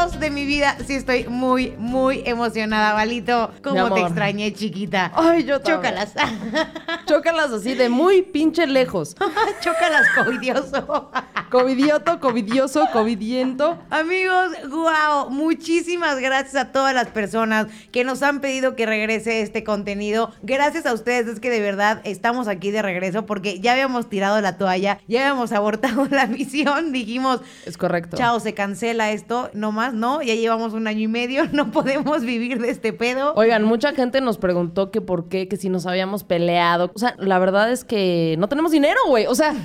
Dios de mi vida, sí estoy muy, muy emocionada, Valito. ¿Cómo te extrañé, chiquita? Ay, yo también. Chócalas. Chócalas así de muy pinche lejos. Chócalas, covidioso. Covidioto, covidioso, covidiento. Amigos, wow, muchísimas gracias a todas las personas que nos han pedido que regrese este contenido. Gracias a ustedes, es que de verdad estamos aquí de regreso porque ya habíamos tirado la toalla, ya habíamos abortado la misión, dijimos, Es correcto. chao, se cancela esto, no más, no, ya llevamos un año y medio, no podemos vivir de este pedo. Oigan, mucha gente nos preguntó que por qué, que si nos habíamos peleado. O sea, la verdad es que no tenemos dinero, güey. O sea.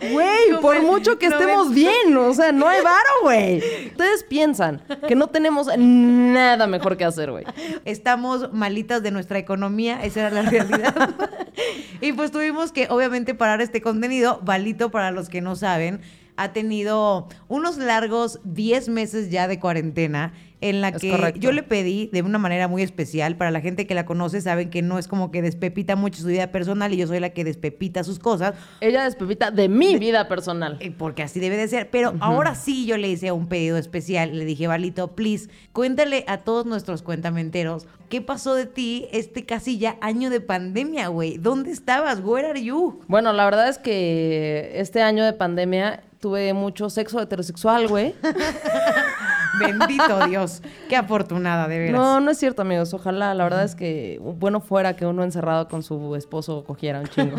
Güey, por mucho que estemos bien, o sea, no hay varo, güey. Ustedes piensan que no tenemos nada mejor que hacer, güey. Estamos malitas de nuestra economía, esa era la realidad. y pues tuvimos que, obviamente, parar este contenido. Valito, para los que no saben, ha tenido unos largos 10 meses ya de cuarentena en la Es que correcto. yo le pedí de una manera muy especial, para la gente que la conoce saben que no es como que despepita mucho su vida personal y yo soy la que despepita sus cosas, Ella despepita de mi vida personal. eh, porque así debe de ser. Pero ahora sí yo le hice un pedido especial. Le dije, Valito, please, cuéntale a todos nuestros cuentamenteros qué pasó de ti este casi ya año de pandemia, güey. ¿Dónde estabas? Where are you? Bueno, la verdad es que este año de pandemia tuve mucho sexo heterosexual, güey. Bendito Dios. Qué afortunada, de veras. No, no es cierto, amigos. Ojalá, la verdad es que bueno fuera que uno encerrado con su esposo cogiera un chingo.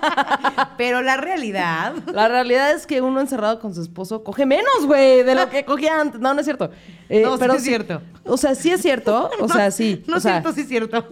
Pero la realidad. La realidad es que uno encerrado con su esposo coge menos, güey, de lo que cogía antes. No, no es cierto. Eh, No, sí es cierto. O sea, sí es cierto. O sea, sí. No o es cierto, sí es cierto.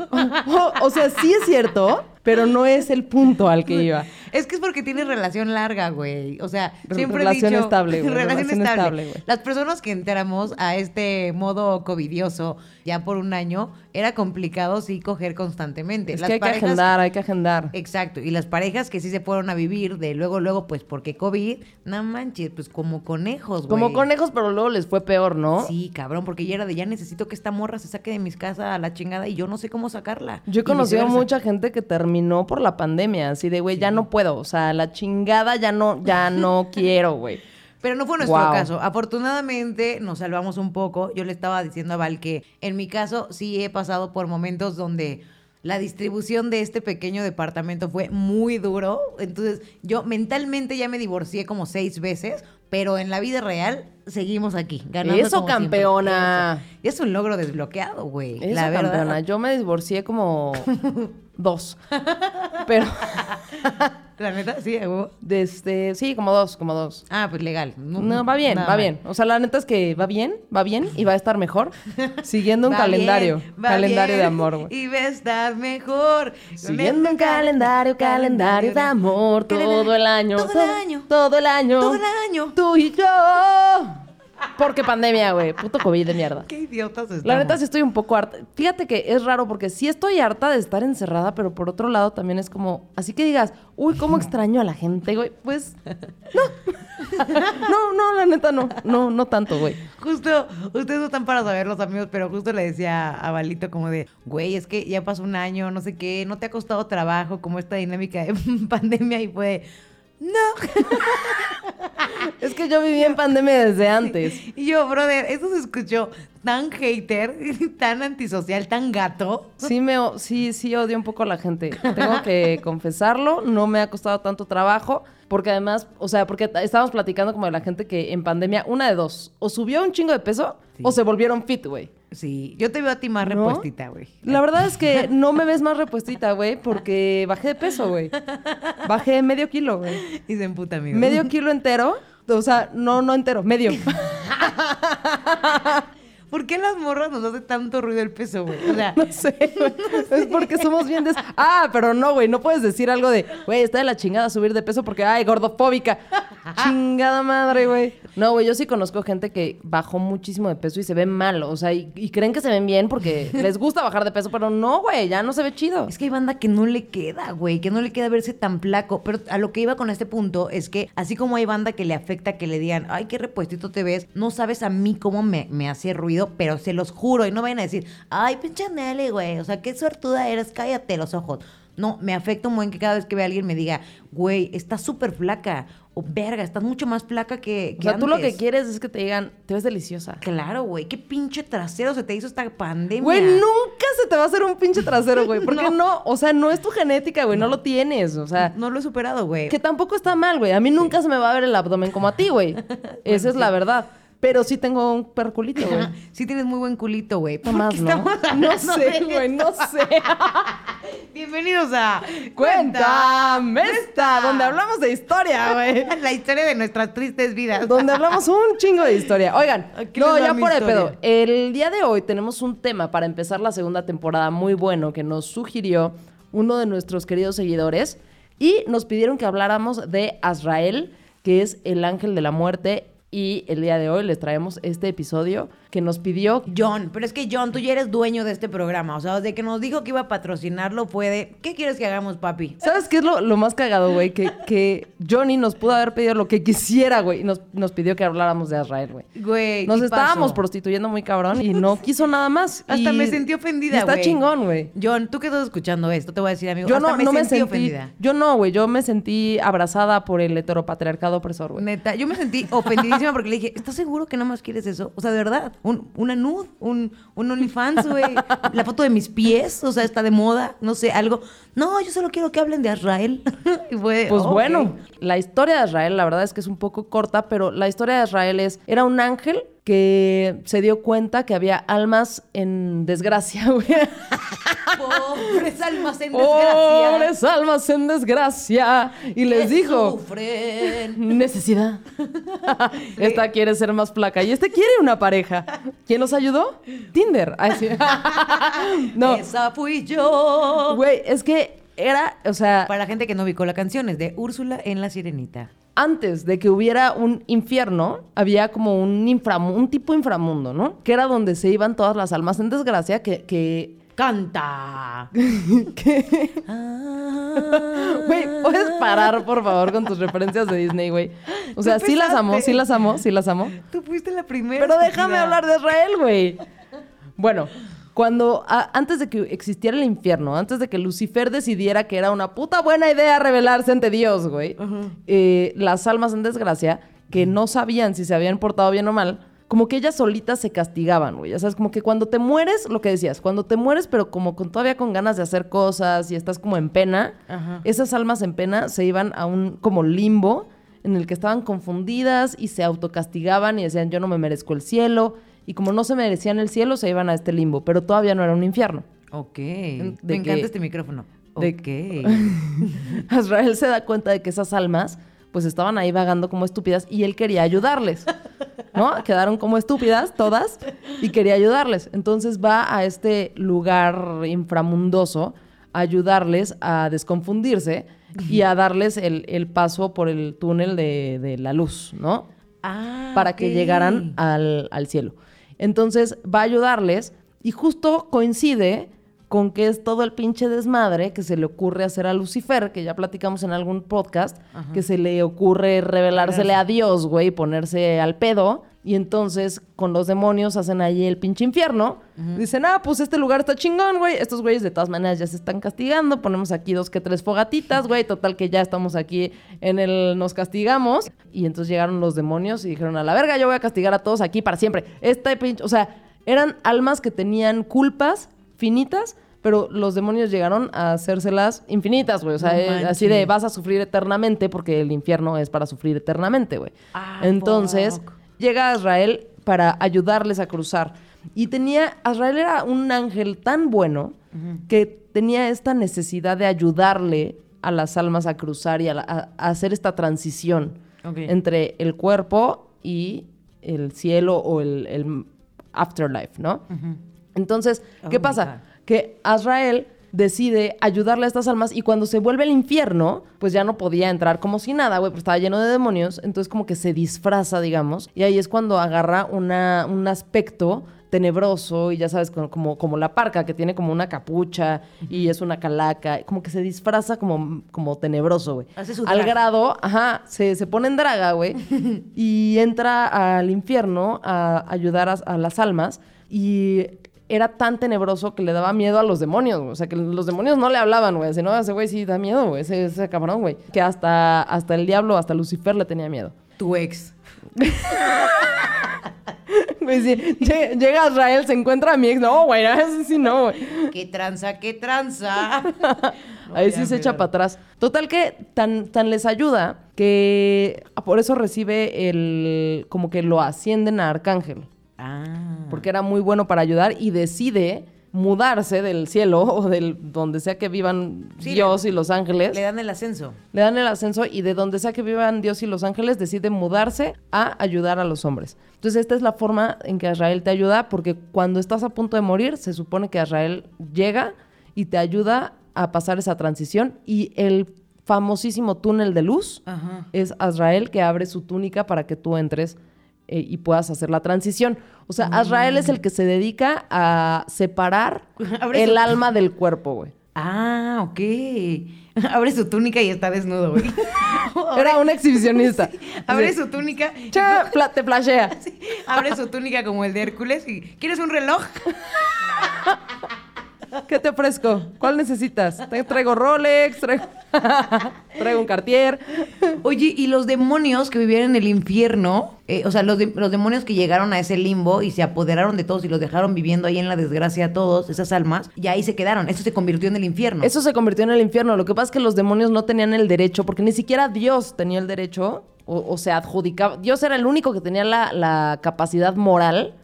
o, o sea, sí es cierto, pero no es el punto al que iba. Es que es porque tienes relación larga, güey. O sea, Re- siempre he relación dicho... estable, güey, Relación, relación estable. estable, güey. Las personas que entramos a este modo covidioso ya por un año, era complicado sí coger constantemente. Es Las que hay que agendar, hay que agendar. Exacto. Y las parejas que sí se fueron a vivir de luego, luego, pues porque COVID, no manches, pues como conejos, güey. Como conejos, pero luego les fue peor, ¿no? Sí, cabrón, porque ya era de ya necesito que esta morra se saque de mis casas a la chingada y yo no sé cómo sacarla. Yo he conocido a mucha gente que terminó por la pandemia, así de, güey, ya no puedo, o sea, la chingada ya no, ya no quiero, güey. Pero no fue nuestro caso. Afortunadamente nos salvamos un poco. Yo le estaba diciendo a Val que en mi caso sí he pasado por momentos donde la distribución de este pequeño departamento fue muy duro. Entonces yo mentalmente ya me divorcié como seis veces, pero en la vida real seguimos aquí. Ganando Eso, como campeona. Eso. Y es un logro desbloqueado, güey. La verdad. campeona, yo me divorcié como dos. Pero, La neta, sí, de este, sí, como dos, como dos. Ah, pues legal. No, va bien, va mal. bien. O sea, la neta es que va bien, va bien y va a estar mejor siguiendo un Va calendario. bien, va calendario de amor, güey. Y va a estar mejor. Siguiendo un calendario, calendario de amor todo el año. Todo el año. Todo el año. Todo el año. Tú y yo. Porque pandemia, güey. Puto COVID de mierda. Qué idiotas estamos. La neta sí estoy un poco harta. Fíjate que es raro porque sí estoy harta de estar encerrada, pero por otro lado también es como, así que digas, uy, cómo extraño a la gente, güey. Pues no. no, no, la neta no. No, no tanto, güey. Justo, ustedes no están para saber los amigos, pero justo le decía a Valito como de, güey, es que ya pasó un año, no sé qué, no te ha costado trabajo como esta dinámica de pandemia y fue, no. Es que yo viví en pandemia desde antes. Y yo, brother, eso se escuchó tan hater, tan antisocial, tan gato. Sí, me, sí, sí odio un poco a la gente. Tengo que confesarlo, no me ha costado tanto trabajo, porque además, o sea, porque estábamos platicando como de la gente que en pandemia, una de dos, o subió un chingo de peso Sí. o se volvieron fit, güey. Sí, yo te veo a ti más ¿No? repuestita, güey. La verdad es que no me ves más repuestita, güey, porque bajé de peso, güey. Bajé medio kilo, güey. Y se emputa, amigo. Medio kilo entero. O sea, no, no entero, medio. ¿Por qué las morras nos hace tanto ruido el peso, güey? O sea, No sé, güey. Es porque somos bien des... Ah, pero no, güey. No puedes decir algo de, güey, está de la chingada subir de peso porque, ay, gordofóbica. Chingada madre, güey. No, güey, yo sí conozco gente que bajó muchísimo de peso y se ve mal. O sea, y, y creen que se ven bien porque les gusta bajar de peso, pero no, güey, ya no se ve chido. Es que hay banda que no le queda, güey, que no le queda verse tan flaco. Pero a lo que iba con este punto es que, así como hay banda que le afecta que le digan, ay, qué repuestito te ves, no sabes a mí cómo me, me hace ruido, pero se los juro. Y no vayan a decir, ay, pinche Nelly, güey, o sea, qué suertuda eres, cállate los ojos. No, me afecta un buen que cada vez que ve a alguien me diga, güey, estás súper flaca. O verga, estás mucho más flaca que, O que sea, tú lo que antes". quieres es que te digan, te ves deliciosa. Claro, güey. Qué pinche trasero se te hizo esta pandemia. Güey, nunca se te va a hacer un pinche trasero, güey. Porque No. no. o sea, no es tu genética, güey, no. lo tienes. O sea, No lo he superado, güey. que tampoco está mal, güey. A mí nunca se me va a ver el abdomen como a ti, güey. Esa es la verdad. Pero sí tengo un perculito, güey. Sí tienes muy buen culito, güey. ¿Por qué ¿no? estamos No sé, güey, no sé. Bienvenidos a Cuéntame esta, donde hablamos de historia, güey. La historia de nuestras tristes vidas. Donde hablamos un chingo de historia. Oigan, no, ya por el pedo. El día de hoy tenemos un tema para empezar la segunda temporada muy bueno que nos sugirió uno de nuestros queridos seguidores y nos pidieron que habláramos de Azrael, que es el ángel de la muerte. Y el día de hoy les traemos este episodio que nos pidió John, pero es que John, tú ya eres dueño de este programa. O sea, desde que nos dijo que iba a patrocinarlo fue de, ¿qué quieres que hagamos, papi? ¿Sabes qué es lo, lo más cagado, güey? Que, que Johnny nos pudo haber pedido lo que quisiera, güey. Y nos, nos pidió que habláramos de Azrael, güey. Güey, Nos ¿qué estábamos pasó? prostituyendo muy cabrón y no quiso nada más. Hasta Y- me sentí ofendida, y Está güey. chingón, güey. John, tú que estás escuchando esto, te voy a decir, amigo. Yo hasta no, me no me sentí sentí. ofendida. Yo no, güey. Yo me sentí abrazada por el heteropatriarcado opresor, güey. Neta, yo me sentí ofendidísima porque le dije, ¿estás seguro que nada más quieres eso? O sea, de verdad, un, una nude, un, un OnlyFans, güey. La foto de mis pies, o sea, está de moda, no sé, algo. No, yo solo quiero que hablen de Israel. y fue, Pues bueno, la historia de Israel, la verdad es que es un poco corta, pero la historia de Israel es, era un ángel que se dio cuenta que había almas en desgracia, güey. Pobres almas en desgracia. Pobres almas en desgracia. Y les dijo, Sufren. necesidad. Esta quiere ser más flaca y este quiere una pareja. ¿Quién nos ayudó? Tinder. Ay, sí. no, Esa fui yo. güey, es que era, o sea, Para la gente que no ubicó la canción, es de Úrsula en La Sirenita. Antes de que hubiera un infierno, había como un, inframu- un tipo inframundo, ¿no? Que era donde se iban todas las almas en desgracia que... que ¡Canta! Ah. Güey, ¿puedes parar, por favor, con tus referencias de Disney, güey? O sea, sí las amo, sí las amo, sí las amo. Tú fuiste la primera. Pero déjame hablar de Israel, güey. Bueno, cuando a- antes de que existiera el infierno, antes de que Lucifer decidiera que era una puta buena idea rebelarse ante Dios, güey, eh, las almas en desgracia, que no sabían si se habían portado bien o mal, como que ellas solitas se castigaban, güey. Ya sabes, como que cuando te mueres, lo que decías, cuando te mueres, pero como con, todavía con ganas de hacer cosas y estás como en pena, Ajá. esas almas en pena se iban a un como limbo en el que estaban confundidas y se autocastigaban y decían yo no me merezco el cielo y como no se merecían el cielo se iban a este limbo, pero todavía no era un infierno. Ok. De Me encanta este micrófono. de- Ok. Azrael se da cuenta de que esas almas pues estaban ahí vagando como estúpidas y él quería ayudarles. ¿No? Quedaron como estúpidas todas y quería ayudarles. Entonces va a este lugar inframundoso a ayudarles a desconfundirse y a darles el, el paso por el túnel de, de la luz, ¿no? Ah, para que llegaran al, al cielo. Entonces va a ayudarles y justo coincide con que es todo el pinche desmadre que se le ocurre hacer a Lucifer, que ya platicamos en algún podcast, que se le ocurre revelársele a Dios, güey, y ponerse al pedo. Y entonces con los demonios hacen ahí el pinche infierno. Dicen, ah, pues este lugar está chingón, güey. Estos güeyes de todas maneras ya se están castigando. Ponemos aquí dos que tres fogatitas, güey. Total que ya estamos aquí en el nos castigamos. Y entonces llegaron los demonios y dijeron, a la verga, yo voy a castigar a todos aquí para siempre. Esta pinche, o sea, eran almas que tenían culpas finitas, pero los demonios llegaron a hacérselas infinitas, güey. O sea, No eh, así de vas a sufrir eternamente porque el infierno es para sufrir eternamente, güey. Ah, Entonces, fuck. Llega Azrael para ayudarles a cruzar. Y tenía, Azrael era un ángel tan bueno que tenía esta necesidad de ayudarle a las almas a cruzar y a, la- a- a hacer esta transición entre el cuerpo y el cielo o el, el afterlife, ¿no? Entonces, Oh ¿qué my pasa? Que Azrael decide ayudarle a estas almas y cuando se vuelve el infierno, pues ya no podía entrar como si nada, güey, porque estaba lleno de demonios, entonces como que se disfraza, digamos, y ahí es cuando agarra una, un aspecto tenebroso y ya sabes, como, como, la parca que tiene como una capucha y es una calaca, como que se disfraza como, como tenebroso, güey. Al grado, ajá, se, se pone en draga, güey, y entra al infierno a ayudar a, a las almas y era tan tenebroso que le daba miedo a los demonios, güey. O sea, que los demonios no le hablaban, güey. Si no, ese güey sí da miedo, güey. Ese, ese cabrón, güey. Que hasta, hasta el diablo, hasta Lucifer le tenía miedo. Tu ex. Sí. Lle- Llega a Israel, se encuentra a mi ex. No, güey, sí no, güey. ¿Qué tranza, qué tranza? Ahí sí se echa para atrás. Total que tan, tan les ayuda que por eso recibe el... como que lo ascienden a arcángel. Ah. Porque era muy bueno para ayudar y decide mudarse del cielo o del donde sea que vivan Sí, Dios y los ángeles. Le dan el ascenso. Le dan el ascenso y de donde sea que vivan Dios y los ángeles decide mudarse a ayudar a los hombres. Entonces esta es la forma en que Israel te ayuda porque cuando estás a punto de morir se supone que Israel llega y te ayuda a pasar esa transición y el famosísimo túnel de luz Ajá. es Azrael que abre su túnica para que tú entres eh, y puedas hacer la transición. O sea, Azrael es el que se dedica a separar Abre el alma del cuerpo, güey. Ah, ok. Abre su túnica y está desnudo, güey. Era un exhibicionista. Abre Sí. su túnica. Cha, fla- te flashea. Sí, Abre su túnica como el de Hércules y ¿quieres un reloj? ¿Qué te ofrezco? ¿Cuál necesitas? Te traigo Rolex, traigo, traigo un Cartier. Oye, y los demonios que vivían en el infierno, eh, o sea, los, de- los demonios que llegaron a ese limbo y se apoderaron de todos y los dejaron viviendo ahí en la desgracia a todos, esas almas, y ahí se quedaron. Eso se convirtió en el infierno. Eso se convirtió en el infierno. Lo que pasa es que los demonios no tenían el derecho, porque ni siquiera Dios tenía el derecho, o, o se adjudicaba. Dios era el único que tenía la, la capacidad moral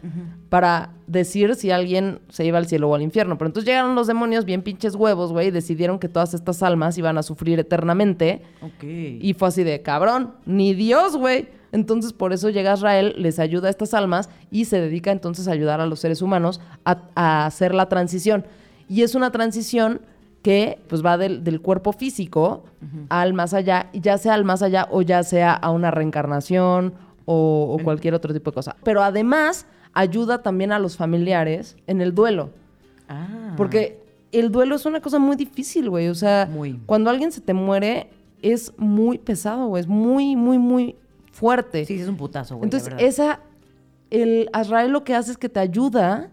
para decir si alguien se iba al cielo o al infierno. Pero entonces llegaron los demonios bien pinches huevos, güey, y decidieron que todas estas almas iban a sufrir eternamente. Ok. Y fue así de, cabrón, ni Dios, güey. Entonces, por eso llega Israel, les ayuda a estas almas y se dedica entonces a ayudar a los seres humanos a, a hacer la transición. Y es una transición que pues va del, del cuerpo físico al más allá, ya sea al más allá o ya sea a una reencarnación o, o cualquier otro tipo de cosa. Pero además ayuda también a los familiares en el duelo. Ah. Porque el duelo es una cosa muy difícil, güey. O sea, Muy. cuando alguien se te muere es muy pesado, güey. Es muy, muy, muy fuerte. Sí, es un putazo, güey. Entonces, esa, el Azrael lo que hace es que te ayuda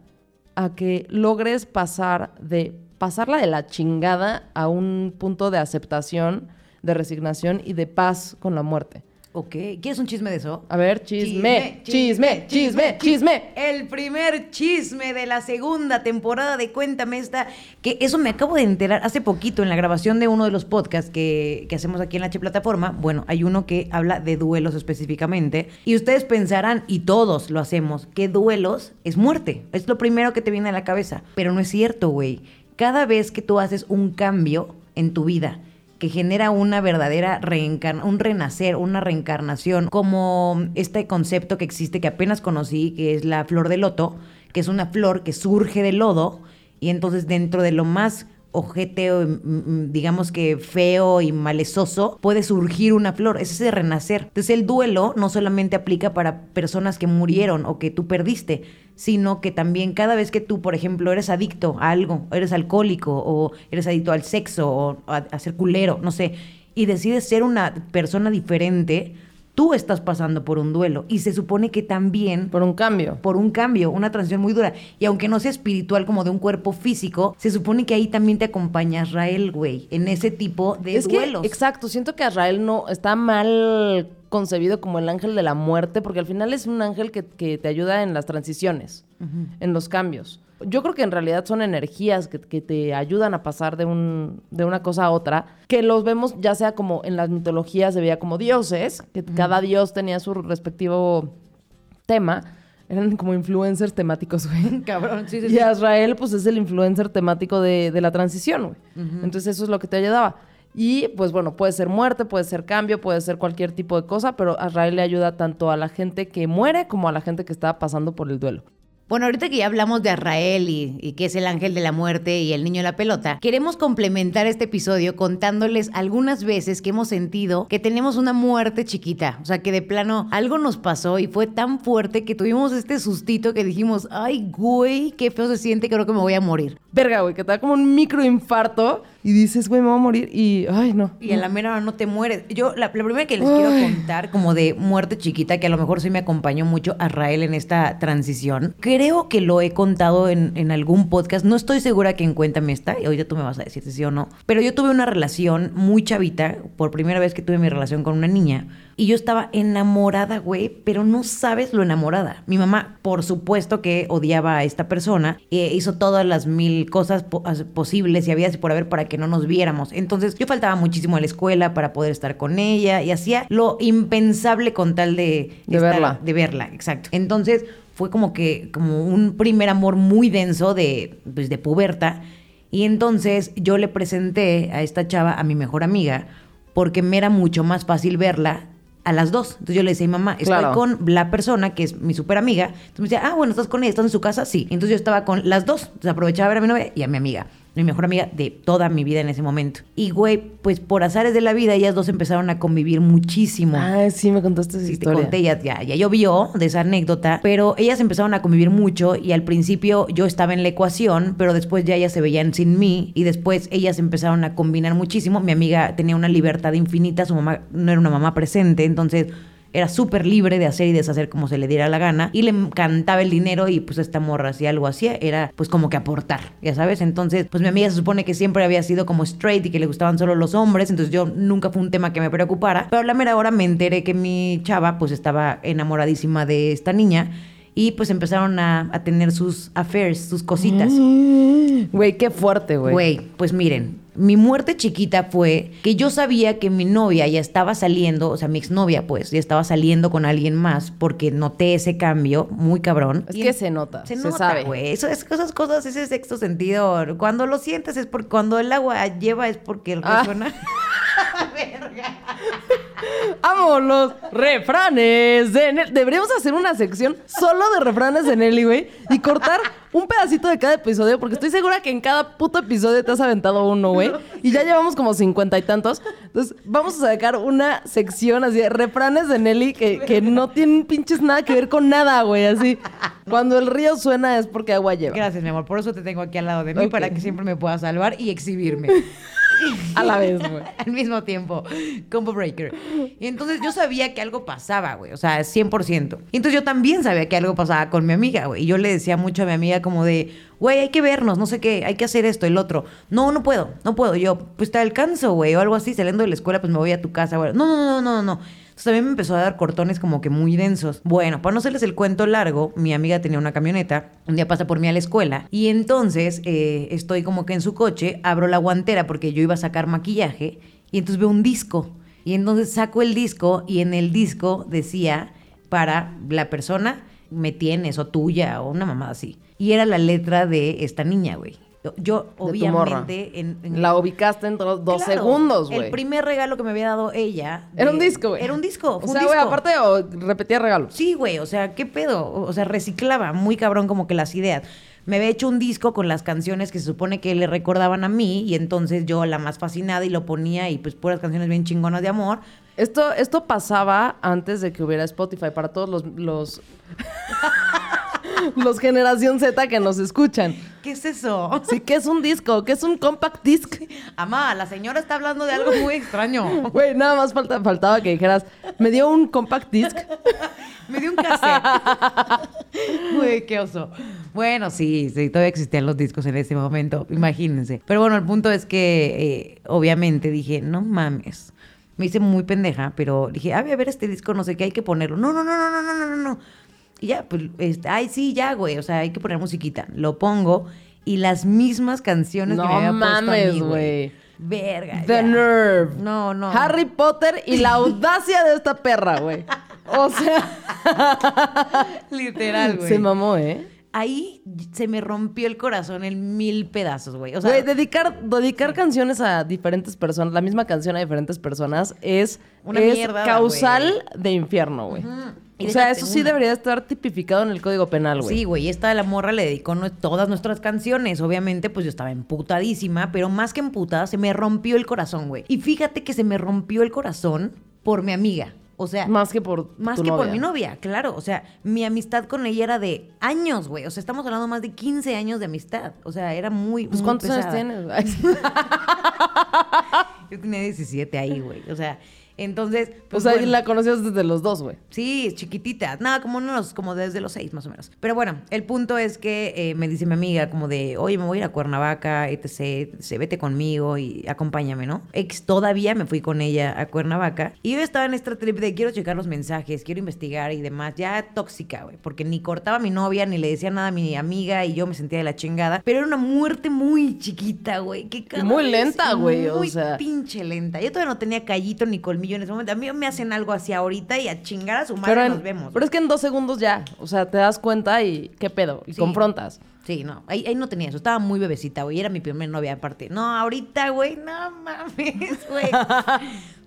a que logres pasar de pasarla de la chingada a un punto de aceptación, de resignación y de paz con la muerte. Ok. ¿Quieres un chisme de eso? A ver, chisme, chisme, chisme, chisme. El primer chisme de la segunda temporada de Cuéntame esta, que eso me acabo de enterar hace poquito en la grabación de uno de los podcasts que, que hacemos aquí en la H plataforma. Bueno, hay uno que habla de duelos específicamente y ustedes pensarán, y todos lo hacemos, que duelos es muerte. Es lo primero que te viene a la cabeza, pero no es cierto, güey. Cada vez que tú haces un cambio en tu vida, que genera una verdadera reencarnación, un renacer, una reencarnación, como este concepto que existe que apenas conocí, que es la flor de loto, que es una flor que surge del lodo y entonces dentro de lo más ojeteo, mm, mm, digamos que feo y malezoso, puede surgir una flor, es ese renacer. Entonces el duelo no solamente aplica para personas que murieron o que tú perdiste, sino que también cada vez que tú, por ejemplo, eres adicto a algo, eres alcohólico o eres adicto al sexo o a, a ser culero, no sé, y decides ser una persona diferente, tú estás pasando por un duelo y se supone que también Por un cambio. por un cambio, una transición muy dura. Y aunque no sea espiritual como de un cuerpo físico, se supone que ahí también te acompaña Israel, güey, en ese tipo de es que, duelos. exacto, siento que Azrael no está mal concebido como el ángel de la muerte, porque al final es un ángel que, que te ayuda en las transiciones, en los cambios. Yo creo que en realidad son energías que, que te ayudan a pasar de, un, de una cosa a otra, que los vemos ya sea como en las mitologías se veía como dioses, que cada dios tenía su respectivo tema, eran como influencers temáticos, güey. Cabrón, sí, sí, Y. Azrael, pues es el influencer temático de, de la transición, güey. Entonces eso es lo que te ayudaba. Y pues bueno, puede ser muerte, puede ser cambio, puede ser cualquier tipo de cosa, pero Azrael le ayuda tanto a la gente que muere como a la gente que está pasando por el duelo. Bueno, ahorita que ya hablamos de Arrael y, que es el ángel de la muerte y el niño de la pelota, queremos complementar este episodio contándoles algunas veces que hemos sentido que tenemos una muerte chiquita. O sea, que de plano algo nos pasó y fue tan fuerte que tuvimos este sustito que dijimos, ay, güey, qué feo se siente, creo que me voy a morir. Verga, güey, que te como un microinfarto y dices, güey, me voy a morir y, ay, no. Y a la mera no te mueres. Yo, la, la primera que les quiero contar, como de muerte chiquita, que a lo mejor sí me acompañó mucho a Rael en esta transición. Creo que lo he contado en, en algún podcast. No estoy segura que en Cuéntame está. Y ahorita tú me vas a decir si sí o no. Pero yo tuve una relación muy chavita. Por primera vez que tuve mi relación con una niña. Y yo estaba enamorada, güey, pero no sabes lo enamorada. Mi mamá, por supuesto que odiaba a esta persona, eh, hizo todas las mil cosas po- as- posibles y había por haber para que no nos viéramos. Entonces yo faltaba muchísimo a la escuela para poder estar con ella y hacía lo impensable con tal de... De verla. De verla, exacto. Entonces fue como que, como un primer amor muy denso de, pues, de puberta. Y entonces yo le presenté a esta chava, a mi mejor amiga, porque me era mucho más fácil verla a las dos. Entonces yo le decía, mamá, estoy Claro. con la persona que es mi súper amiga. Entonces me decía, ah, bueno, ¿estás con ella? ¿Estás en su casa? Sí. Entonces yo estaba con las dos. Entonces aprovechaba a ver a mi novia y a mi amiga. Mi mejor amiga de toda mi vida en ese momento. Y, güey, pues por azares de la vida, ellas dos empezaron a convivir muchísimo. Ay, sí, me contaste esa Sí, te historia. conté, ya, ya, ya llovió de esa anécdota, pero ellas empezaron a convivir mucho y al principio yo estaba en la ecuación, pero después ya ellas se veían sin mí y después ellas empezaron a combinar muchísimo. Mi amiga tenía una libertad infinita, su mamá no era una mamá presente, entonces era súper libre de hacer y deshacer como se le diera la gana y le encantaba el dinero y pues esta morra si algo hacía era pues como que aportar, ya sabes, entonces pues mi amiga se supone que siempre había sido como straight y que le gustaban solo los hombres, entonces yo nunca fue un tema que me preocupara, pero a la mera hora me enteré que mi chava pues estaba enamoradísima de esta niña y pues empezaron a, a tener sus affairs, sus cositas. Mm. Güey, qué fuerte, güey. Güey, pues miren, mi muerte chiquita fue que yo sabía que mi novia ya estaba saliendo, o sea, mi exnovia, pues, ya estaba saliendo con alguien más porque noté ese cambio muy cabrón. Es Y que se nota, se, se nota, güey. Eso es, esas cosas, ese sexto sentido. Cuando lo sientes es porque cuando el agua lleva es porque el Ah. resuena. Amo los refranes de Nelly. Deberíamos hacer una sección solo de refranes de Nelly, güey. Y cortar un pedacito de cada episodio, porque estoy segura que en cada puto episodio te has aventado uno, güey. Y ya llevamos como cincuenta y tantos. Entonces, vamos a sacar una sección así de refranes de Nelly que, que no tienen pinches nada que ver con nada, güey. Así. Cuando el río suena es porque agua lleva. Gracias, mi amor. Por eso te tengo aquí al lado de mí, para que siempre me puedas salvar y exhibirme. A la vez, güey. Al mismo tiempo. Combo breaker. Y entonces yo sabía que algo pasaba, güey. O sea, 100%. Y entonces yo también sabía que algo pasaba con mi amiga, güey. Y yo le decía mucho a mi amiga como de, güey, hay que vernos, no sé qué, hay que hacer esto, el otro. No, no puedo, no puedo. Yo, pues te alcanzo, güey. O algo así, saliendo de la escuela, pues me voy a tu casa, güey. No, no, no, no, no, no. También me empezó a dar cortones como que muy densos. Bueno, para no hacerles el cuento largo, mi amiga tenía una camioneta, un día pasa por mí a la escuela y entonces eh, estoy como que en su coche, abro la guantera porque yo iba a sacar maquillaje y entonces veo un disco. Y entonces saco el disco y en el disco decía para la persona me tienes o tuya o una mamada así. Y era la letra de esta niña, güey. Yo, obviamente en, en- La ubicaste en dos, Claro, segundos, güey. El primer regalo que me había dado ella. Era un disco, güey. Era un disco. Fue sea, güey, aparte o repetía regalos. Sí, güey, o sea, ¿qué pedo? O sea, reciclaba muy cabrón como que las ideas. Me había hecho un disco con las canciones que se supone que le recordaban a mí y entonces yo la más fascinada y lo ponía y pues puras canciones bien chingonas de amor. Esto, esto pasaba antes de que hubiera Spotify para todos los, los, los generación Z que nos escuchan. ¿Qué es eso? Sí, ¿qué es un disco? ¿Qué es un compact disc? Amá, la señora está hablando de algo muy extraño. Güey, nada más falta, faltaba que dijeras, me dio un compact disc. me dio un cassette. Güey, qué oso. Bueno, sí, sí, todavía existían los discos en ese momento, imagínense. Pero bueno, el punto es que, eh, obviamente, dije, no mames. Me hice muy pendeja, pero dije, ah, a ver, a ver este disco, no sé qué, hay que ponerlo. No, no, no, no, no, no, no, no. Y ya, pues, este, ay, sí, ya, güey, o sea, hay que poner musiquita. Lo pongo y las mismas canciones No que me había mames, güey. Verga. The ya. Nerve. No, no. Harry Potter y la audacia de esta perra, güey. O sea, Literal, güey. se mamó, ¿eh? ahí se me rompió el corazón en mil pedazos, güey. O sea, Güey, dedicar, dedicar canciones a diferentes personas, la misma canción a diferentes personas, es, Una es mierda, causal de infierno, güey. Y O sea, eso sí debería estar tipificado en el Código Penal, güey. Sí, güey, esta de la morra le dedicó nue- todas nuestras canciones. Obviamente, pues yo estaba emputadísima, pero más que emputada, se me rompió el corazón, güey. Y fíjate que se me rompió el corazón por mi amiga. O sea, Más que por más tu que por mi novia, claro. O sea, mi amistad con ella era de años, güey. O sea, estamos hablando más de 15 años de amistad. O sea, era muy. Pues muy ¿cuántos años tienes? Sí. Yo tenía 17 ahí, güey. O sea, entonces. o pues, sea, y bueno. la conocías desde los dos, güey. Sí, chiquitita. Nada, como unos, como desde los seis más o menos. Pero bueno, el punto es que eh, me dice mi amiga como de, oye, me voy a ir a Cuernavaca, etc, etc, vete conmigo y acompáñame, ¿no? Ex todavía me fui con ella a Cuernavaca. Y yo estaba en esta trip de quiero checar los mensajes, quiero investigar y demás. Ya tóxica, güey. Porque ni cortaba a mi novia, ni le decía nada a mi amiga y yo me sentía de la chingada. Pero era una muerte muy chiquita, güey. Muy lenta, güey, o Muy sea. pinche lenta. Yo todavía no tenía callito ni colmillo en ese momento. A mí me hacen algo así ahorita y a chingar a su madre Pero, en- nos vemos. pero es que en dos segundos ya. O sea, te das cuenta y qué pedo. Y Sí. confrontas. Sí, no, ahí, ahí no tenía eso. Estaba muy bebecita, güey. Era mi primer novia aparte. No, ahorita, güey, no mames, güey.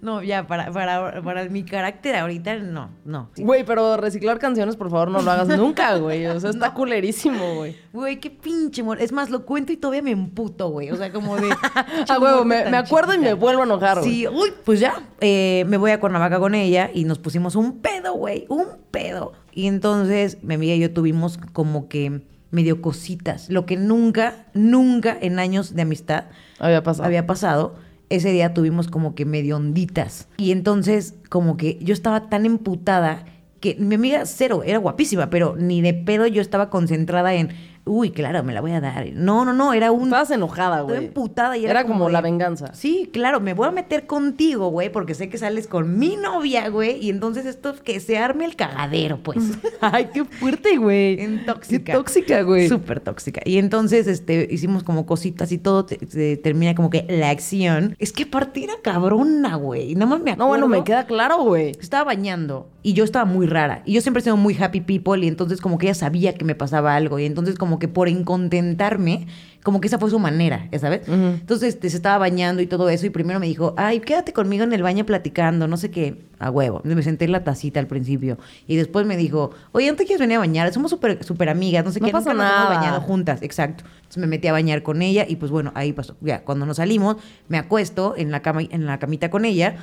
No, ya, para, para, para mi carácter ahorita, no, no. Güey, pero reciclar canciones, por favor, no lo hagas nunca, güey. O sea, está culerísimo, güey. Güey, qué pinche mor- Es más, lo cuento y todavía me emputo, güey. O sea, como de. Ah, huevo, me, me acuerdo y me vuelvo a enojar, güey. Sí, uy, pues ya. eh, me voy a Cuernavaca con ella y nos pusimos un pedo, güey. Un pedo. Y entonces mi amiga y yo tuvimos como que medio cositas. Lo que nunca, nunca en años de amistad Había pasado. había pasado. Ese día tuvimos como que medio onditas. Y entonces, como que yo estaba tan emputada que mi amiga cero, era guapísima, pero ni de pedo yo estaba concentrada en, uy, claro, me la voy a dar. No, no, no, era un... Estabas enojada, Estaba güey. emputada y era, Era como de- la venganza. Sí, claro, me voy a meter contigo, güey, porque sé que sales con mi novia, güey, y entonces esto que se arme el cagadero, pues. Ay, qué fuerte, güey. En tóxica. Qué tóxica, güey. Súper tóxica. Y entonces, este, hicimos como cositas y todo te- termina como que la acción. Es que aparte era cabrona, güey. Nada más me acuerdo. No, bueno, me queda claro, güey. Estaba bañando y yo estaba muy rara. Y yo siempre he sido muy happy people y entonces como que ella sabía que me pasaba algo. Y entonces como que por incontentarme, como que esa fue su manera, ¿ya ¿sabes? Entonces este, se estaba bañando y todo eso y primero me dijo, ay, quédate conmigo en el baño platicando, no sé qué, a huevo. Me senté en la tacita al principio. Y después me dijo, oye, ¿no te quieres venir a bañar? Somos súper súper amigas, no sé No qué. pasa nunca nos hemos nada. bañado juntas, exacto. Entonces me metí a bañar con ella y pues bueno, ahí pasó. Ya, cuando nos salimos, me acuesto en la, cama, en la camita con ella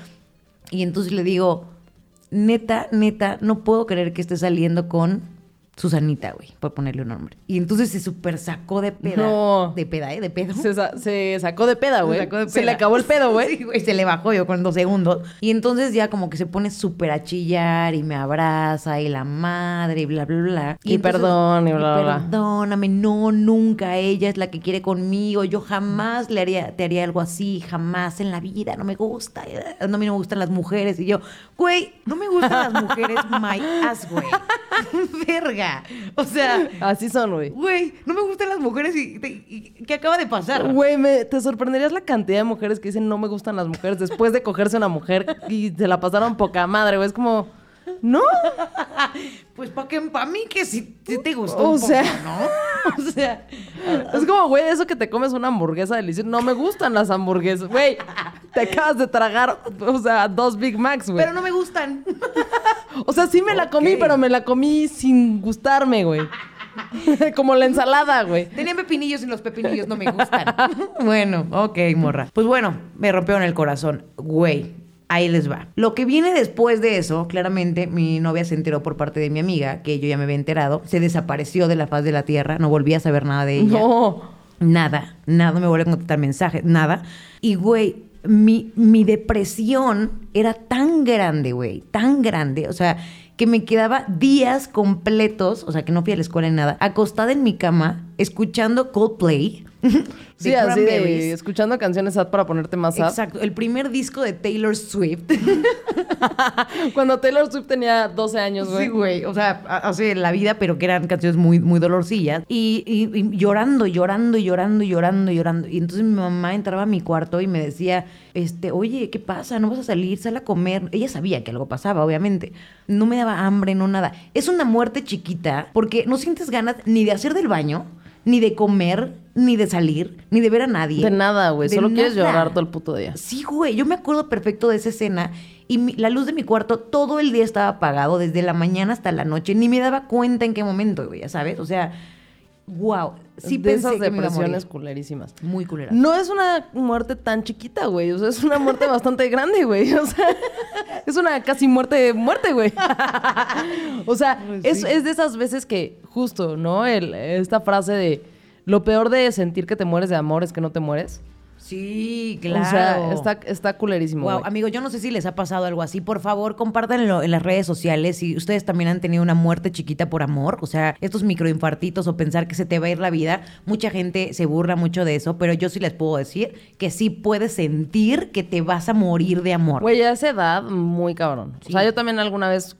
y entonces le digo, neta, neta, no puedo creer que esté saliendo con Susanita, güey, por ponerle un nombre. Y entonces se super sacó de peda. No. De peda, ¿eh? De pedo. Se, sa- se sacó de peda, Se güey. sacó de Se le acabó el pedo, güey. Sí, güey, se le bajó yo con dos segundos. Y entonces ya como que se pone súper a chillar y me abraza y la madre y bla, bla, bla. Y perdón, y bla, bla, bla. Perdóname, no, nunca. Ella es la que quiere conmigo. Yo jamás le haría, te haría algo así, jamás en la vida. No me gusta. No, a mí no me gustan las mujeres. Y yo, güey, no me gustan las mujeres, my ass, güey. Verga. O sea, Así son, güey. güey, no me gustan las mujeres y, y- y- ¿qué acaba de pasar? Güey, te sorprenderías la cantidad de mujeres que dicen no me gustan las mujeres después de cogerse una mujer y se la pasaron poca madre, güey. Es como, no. Pues para que para mí que sí te gustó O un poco, sea. ¿no? O sea, Es como, güey, eso que te comes una hamburguesa deliciosa. No me gustan las hamburguesas. Güey, te acabas de tragar, o sea, dos Big Macs, güey. pero no me gustan. O sea, sí me la comí, pero me la comí sin gustarme, güey. Como la ensalada, güey. Tenían pepinillos y los pepinillos no me gustan. bueno, ok, morra. Pues bueno, me rompieron el corazón. Güey, ahí les va. Lo que viene después de eso, claramente, mi novia se enteró por parte de mi amiga, que yo ya me había enterado. Se desapareció de la faz de la tierra, no volví a saber nada de ella. No. Nada, nada, me volvió a contestar mensajes, nada. Y, güey, mi, mi depresión era tan grande, güey, tan grande, o sea, que me quedaba días completos, o sea, que no fui a la escuela ni nada, acostada en mi cama, escuchando Coldplay. Sí, así de escuchando canciones sad para ponerte más sad. Exacto, el primer disco de Taylor Swift. Cuando Taylor Swift tenía 12 años, güey. Sí, güey. O sea, hace la vida, pero que eran canciones muy, muy dolorcillas. Y, y- y llorando, llorando, llorando, llorando, llorando. Y entonces mi mamá entraba a mi cuarto y me decía, este, oye, ¿qué pasa? ¿No vas a salir? Sal a comer. Ella sabía que algo pasaba, obviamente. No me daba hambre, no nada. Es una muerte chiquita porque no sientes ganas ni de hacer del baño, ni de comer, ni de salir, ni de ver a nadie. De nada, güey. Solo quieres llorar todo el puto día. Sí, güey, yo me acuerdo perfecto de esa escena y mi- la luz de mi cuarto todo el día estaba apagado, desde la mañana hasta la noche, ni me daba cuenta en qué momento, güey, ya sabes, o sea, wow, sí de pensé esas que me iba a morir. depresiones culerísimas. Muy culera. No es una muerte tan chiquita, güey. O sea, es una muerte bastante grande, güey. O sea, es una casi muerte, muerte, güey. o sea, Pues es, es de esas veces que, justo, ¿no? El- esta frase de lo peor de sentir que te mueres de amor es que no te mueres. Sí, claro. O sea, está, está culerísimo. Wow, güey. amigo, yo no sé si les ha pasado algo así. Por favor, compártanlo en las redes sociales. Si ustedes también han tenido una muerte chiquita por amor, o sea, estos microinfartitos o pensar que se te va a ir la vida, mucha gente se burla mucho de eso, pero yo sí les puedo decir que sí puedes sentir que te vas a morir de amor. Güey, a esa edad, muy cabrón. Sí. O sea, yo también alguna vez,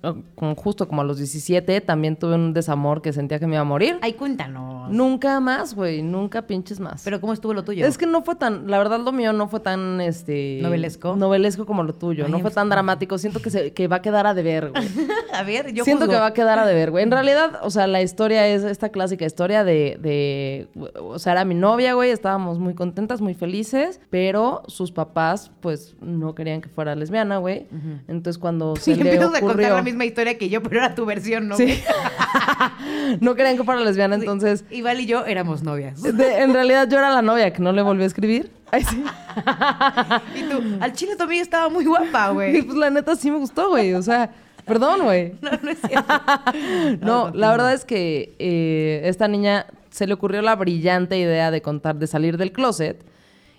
justo como a los 17, también tuve un desamor que sentía que me iba a morir. Ay, cuéntanos. Nunca más, güey. Nunca pinches más. Pero ¿cómo estuvo lo tuyo? Es que no fue tan, la verdad lo mío no fue tan, este... ¿Novelesco? Novelesco como lo tuyo. Ay, no fue tan dramático. Siento que, se, que va a quedar a deber, güey. a ver, yo Siento juzgo. que va a quedar a deber, güey. En realidad, o sea, la historia es esta clásica historia de, de... O sea, era mi novia, güey. Estábamos muy contentas, muy felices. Pero sus papás, pues, no querían que fuera lesbiana, güey. Entonces, cuando Sí, le empiezas a contar ocurrió... la misma historia que yo, pero era tu versión, ¿no? Sí. no querían que fuera lesbiana, entonces... Iván y yo éramos novias. de- en realidad yo era la novia que no le volví a escribir. Ay, sí. Y tú, al chile tu amiga estaba muy guapa, güey. pues la neta sí me gustó, güey. O sea, perdón, güey. No, no es cierto. No, la verdad es que eh, esta niña se le ocurrió la brillante idea de contar, de salir del closet.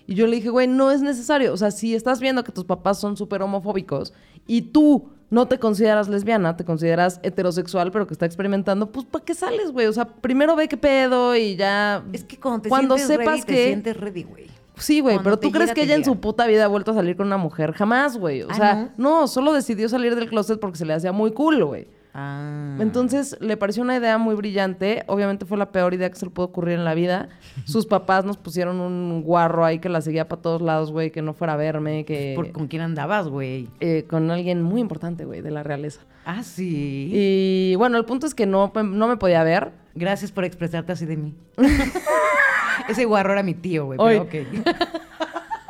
Y yo le dije, güey, no es necesario. O sea, si estás viendo que tus papás son súper homofóbicos y tú no te consideras lesbiana, te consideras heterosexual, pero que está experimentando, pues ¿para qué sales, güey? O sea, primero ve qué pedo y ya. Es que cuando te Cuando sientes sepas ready, te que- sientes ready, güey. Sí, güey, pero tú crees que ella en su puta vida ha vuelto a salir con una mujer. Jamás, güey. O Ah, sea, no, solo decidió salir del closet porque se le hacía muy cool, güey. Ah. Entonces le pareció una idea muy brillante. Obviamente fue la peor idea que se le pudo ocurrir en la vida. Sus papás nos pusieron un guarro ahí que la seguía para todos lados, güey, que no fuera a verme, que ¿Por, ¿Con quién andabas, güey? eh, con alguien muy importante, güey, de la realeza. Ah, sí. Y bueno, el punto es que no, no me podía ver. Gracias por expresarte así de mí. Ese guarro era mi tío, güey. Pero ok.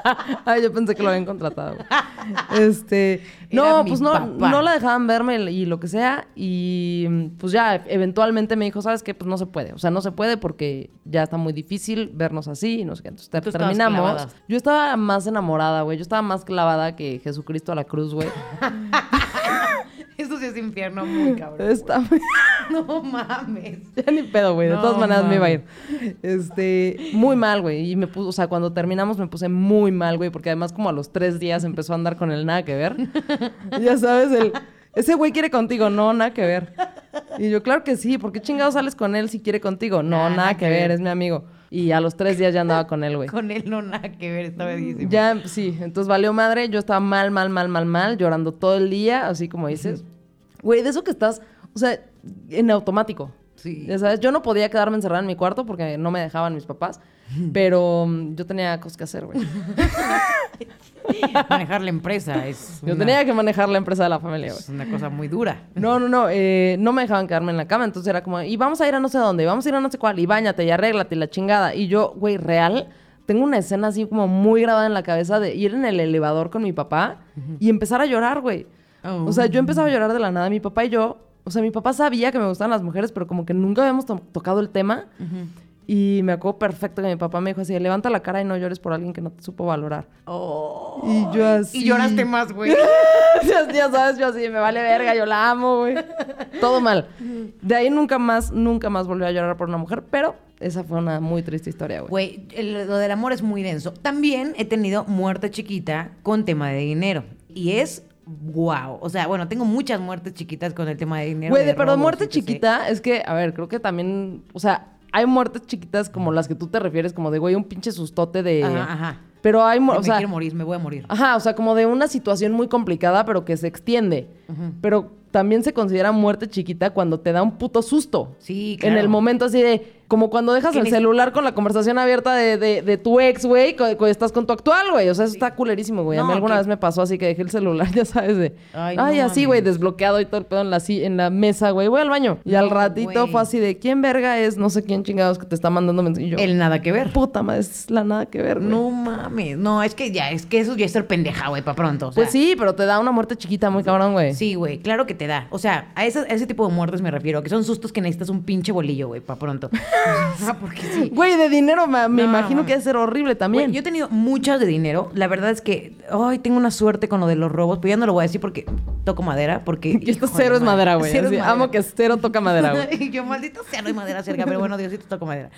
Ay, yo pensé que lo habían contratado. Este, no, pues no, papá. no la dejaban verme y lo que sea. Y pues ya, eventualmente me dijo, ¿sabes qué? Pues no se puede. O sea, no se puede porque ya está muy difícil vernos así y no sé qué. Entonces Tú terminamos. Yo estaba más enamorada, güey. Yo estaba más clavada que Jesucristo a la cruz, güey. Eso sí es infierno muy cabrón. Está. No mames. Ya ni pedo, güey. De No todas maneras me iba a ir. Este, muy mal, güey. Y me puso, o sea, cuando terminamos me puse muy mal, güey, porque además como a los tres días empezó a andar con el nada que ver. ya sabes, el, ese güey quiere contigo, no, nada que ver. Y yo, claro que sí, ¿por qué chingados sales con él si quiere contigo? No, nada, que ver, es mi amigo. Y a los tres días ya andaba con él, güey. Con él no nada que ver, estaba bellísimo. Ya, sí, entonces valió madre. Yo estaba mal, mal, mal, mal, mal, llorando todo el día, así como dices. Güey, de eso que estás, o sea, en automático. Sí. Ya sabes, yo no podía quedarme encerrada en mi cuarto porque no me dejaban mis papás, pero mm, yo tenía cosas que hacer, güey. Manejar la empresa es Yo una, tenía que manejar la empresa de la familia, güey. es una cosa muy dura. No, no, no, eh, no me dejaban quedarme en la cama, entonces era como, y vamos a ir a no sé dónde, y vamos a ir a no sé cuál, y bañate, y arréglate, y la chingada. Y yo, güey, real, tengo una escena así como muy grabada en la cabeza de ir en el elevador con mi papá y empezar a llorar, güey. Oh. O sea, yo empezaba a llorar de la nada, mi papá y yo, o sea, mi papá sabía que me gustaban las mujeres, pero como que nunca habíamos to- tocado el tema. Y me acuerdo perfecto que mi papá me dijo así, levanta la cara y no llores por alguien que no te supo valorar. Oh. Y yo así... Y lloraste más, güey. ya, ya sabes, yo así, me vale verga, yo la amo, güey. Todo mal. De ahí nunca más, nunca más volví a llorar por una mujer, pero esa fue una muy triste historia, güey. Güey, lo del amor es muy denso. También he tenido muerte chiquita con tema de dinero. Y es wow. O sea, bueno, tengo muchas muertes chiquitas con el tema de dinero. Güey, de pero robos, muerte chiquita es que, a ver, creo que también, o sea, hay muertes chiquitas como las que tú te refieres, como de, güey, un pinche sustote de... Ajá, ajá. Pero hay, Me o sea, quiero morir, me voy a morir. Ajá, o sea, como de una situación muy complicada, pero que se extiende. Pero también se considera muerte chiquita cuando te da un puto susto. Sí, claro. En el momento así de, como cuando dejas el celular con la conversación abierta de, de- de tu ex, güey, cuando estás con tu actual, güey. O sea, eso está culerísimo, güey. a No, mí alguna que- vez me pasó así que dejé el celular, ya sabes, de... Ay, Ay, no así, güey, desbloqueado y todo el pedo en la, en la mesa, güey. Voy al baño. Y al ratito fue así de, ¿quién verga es? No sé quién chingados que te está mandando yo, El nada que ver. puta madre, es la nada que ver, güey. No mames. No, es que ya, es que eso ya es ser pendeja, güey, para pronto. o sea. Pues sí, pero te da una muerte chiquita muy cabrón, güey. Sí, güey, claro que te da. O sea, a ese, a ese tipo de muertes me refiero, que son sustos que necesitas un pinche bolillo, güey, para pronto. Porque sí. Güey, de dinero me No, imagino que debe ser horrible también. Güey, yo he tenido muchas de dinero. La verdad es que, ay, tengo una suerte con lo de los robos. Pero ya no lo voy a decir porque toco madera. Porque. Y esto cero es madera, güey. cero es Así, madera. Amo que cero toca madera, güey. y yo, maldito sea, no hay madera cerca. Pero bueno, Diosito, toco madera.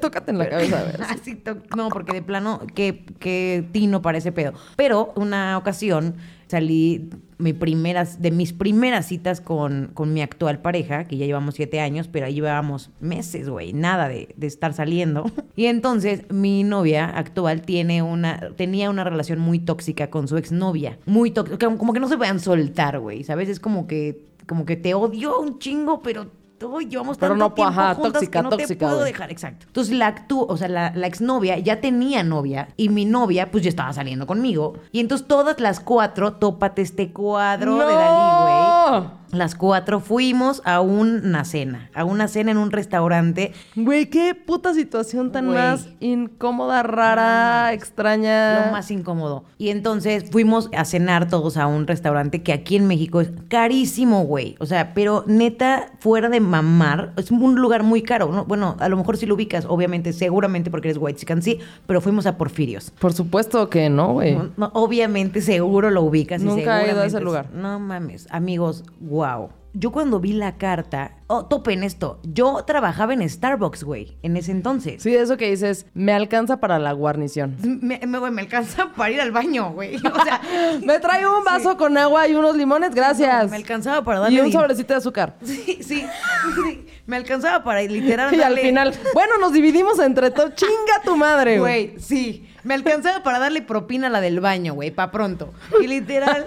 Tócate en la cabeza, a ver. Así no, porque de plano, que, que tino para ese pedo. Pero una ocasión salí mi primeras, de mis primeras citas con, con mi actual pareja, que ya llevamos siete años, pero ahí llevábamos meses, güey, nada de, de estar saliendo. Y entonces mi novia actual tiene una, tenía una relación muy tóxica con su exnovia. Muy tóxica, como, que no se puedan soltar, güey, ¿sabes? Es como que, como que te odio un chingo, pero... Uy, llevamos Pero tanto no, tiempo ajá, juntas tóxica, que no tóxica, te puedo güey. dejar, exacto. Entonces la actú, o sea, la, la exnovia ya tenía novia y mi novia pues ya estaba saliendo conmigo. Y entonces todas las cuatro, tópate este cuadro de Dalí, güey. Las cuatro fuimos a una cena, a una cena en un restaurante. Güey, qué puta situación tan Güey. más incómoda, rara, extraña. Lo más incómodo. Y entonces fuimos a cenar todos a un restaurante que aquí en México es carísimo, güey. O sea, pero neta, fuera de mamar, es un lugar muy caro. ¿no? Bueno, a lo mejor si lo ubicas, obviamente, seguramente porque eres white chican, sí, pero fuimos a Porfirios. Por supuesto que no, güey. No, obviamente, seguro lo ubicas. y Nunca he ido a ese es- lugar. No mames, amigos, wow. Yo cuando vi la carta, oh, topen esto, yo trabajaba en Starbucks, güey, en ese entonces. Sí, eso que dices, me alcanza para la guarnición. Me, me, güey, me alcanza para ir al baño, güey. O sea, Me trae un vaso con agua y unos limones, gracias. no, me alcanzaba para darle y un sobrecito de azúcar. Sí, sí, sí. Me alcanzaba para literal Y al final, bueno, nos dividimos entre todos. Chinga tu madre, güey. Güey, sí. Me alcanzaba para darle propina a la del baño, güey, pa' pronto. Y literal,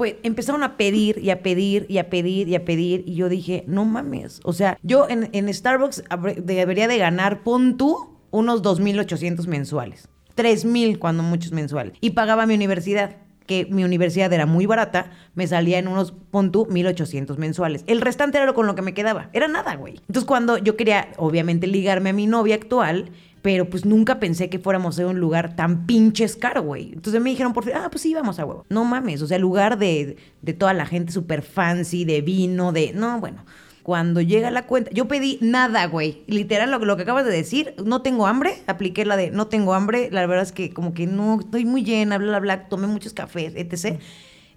pues empezaron a pedir y a pedir y a pedir y a pedir. Y yo dije, no mames. O sea, yo en, en Starbucks debería de ganar, pon tú, unos 2.800 mensuales. 3.000 cuando muchos mensuales. Y pagaba mi universidad que mi universidad era muy barata, me salía en unos, pon tú, 1800 mensuales. El restante era lo con lo que me quedaba. Era nada, güey. Entonces, cuando yo quería, obviamente, ligarme a mi novia actual, pero pues nunca pensé que fuéramos a un lugar tan pinches caro, güey. Entonces me dijeron por fin, ah, pues sí, vamos a huevo. No mames, o sea, lugar de, de toda la gente súper fancy, de vino, de. No, bueno. Cuando llega la cuenta, yo pedí nada, güey. Literal, lo, lo que acabas de decir, no tengo hambre. Apliqué la de no tengo hambre. La verdad es que como que no, estoy muy llena, bla, bla, bla. Tomé muchos cafés, etc.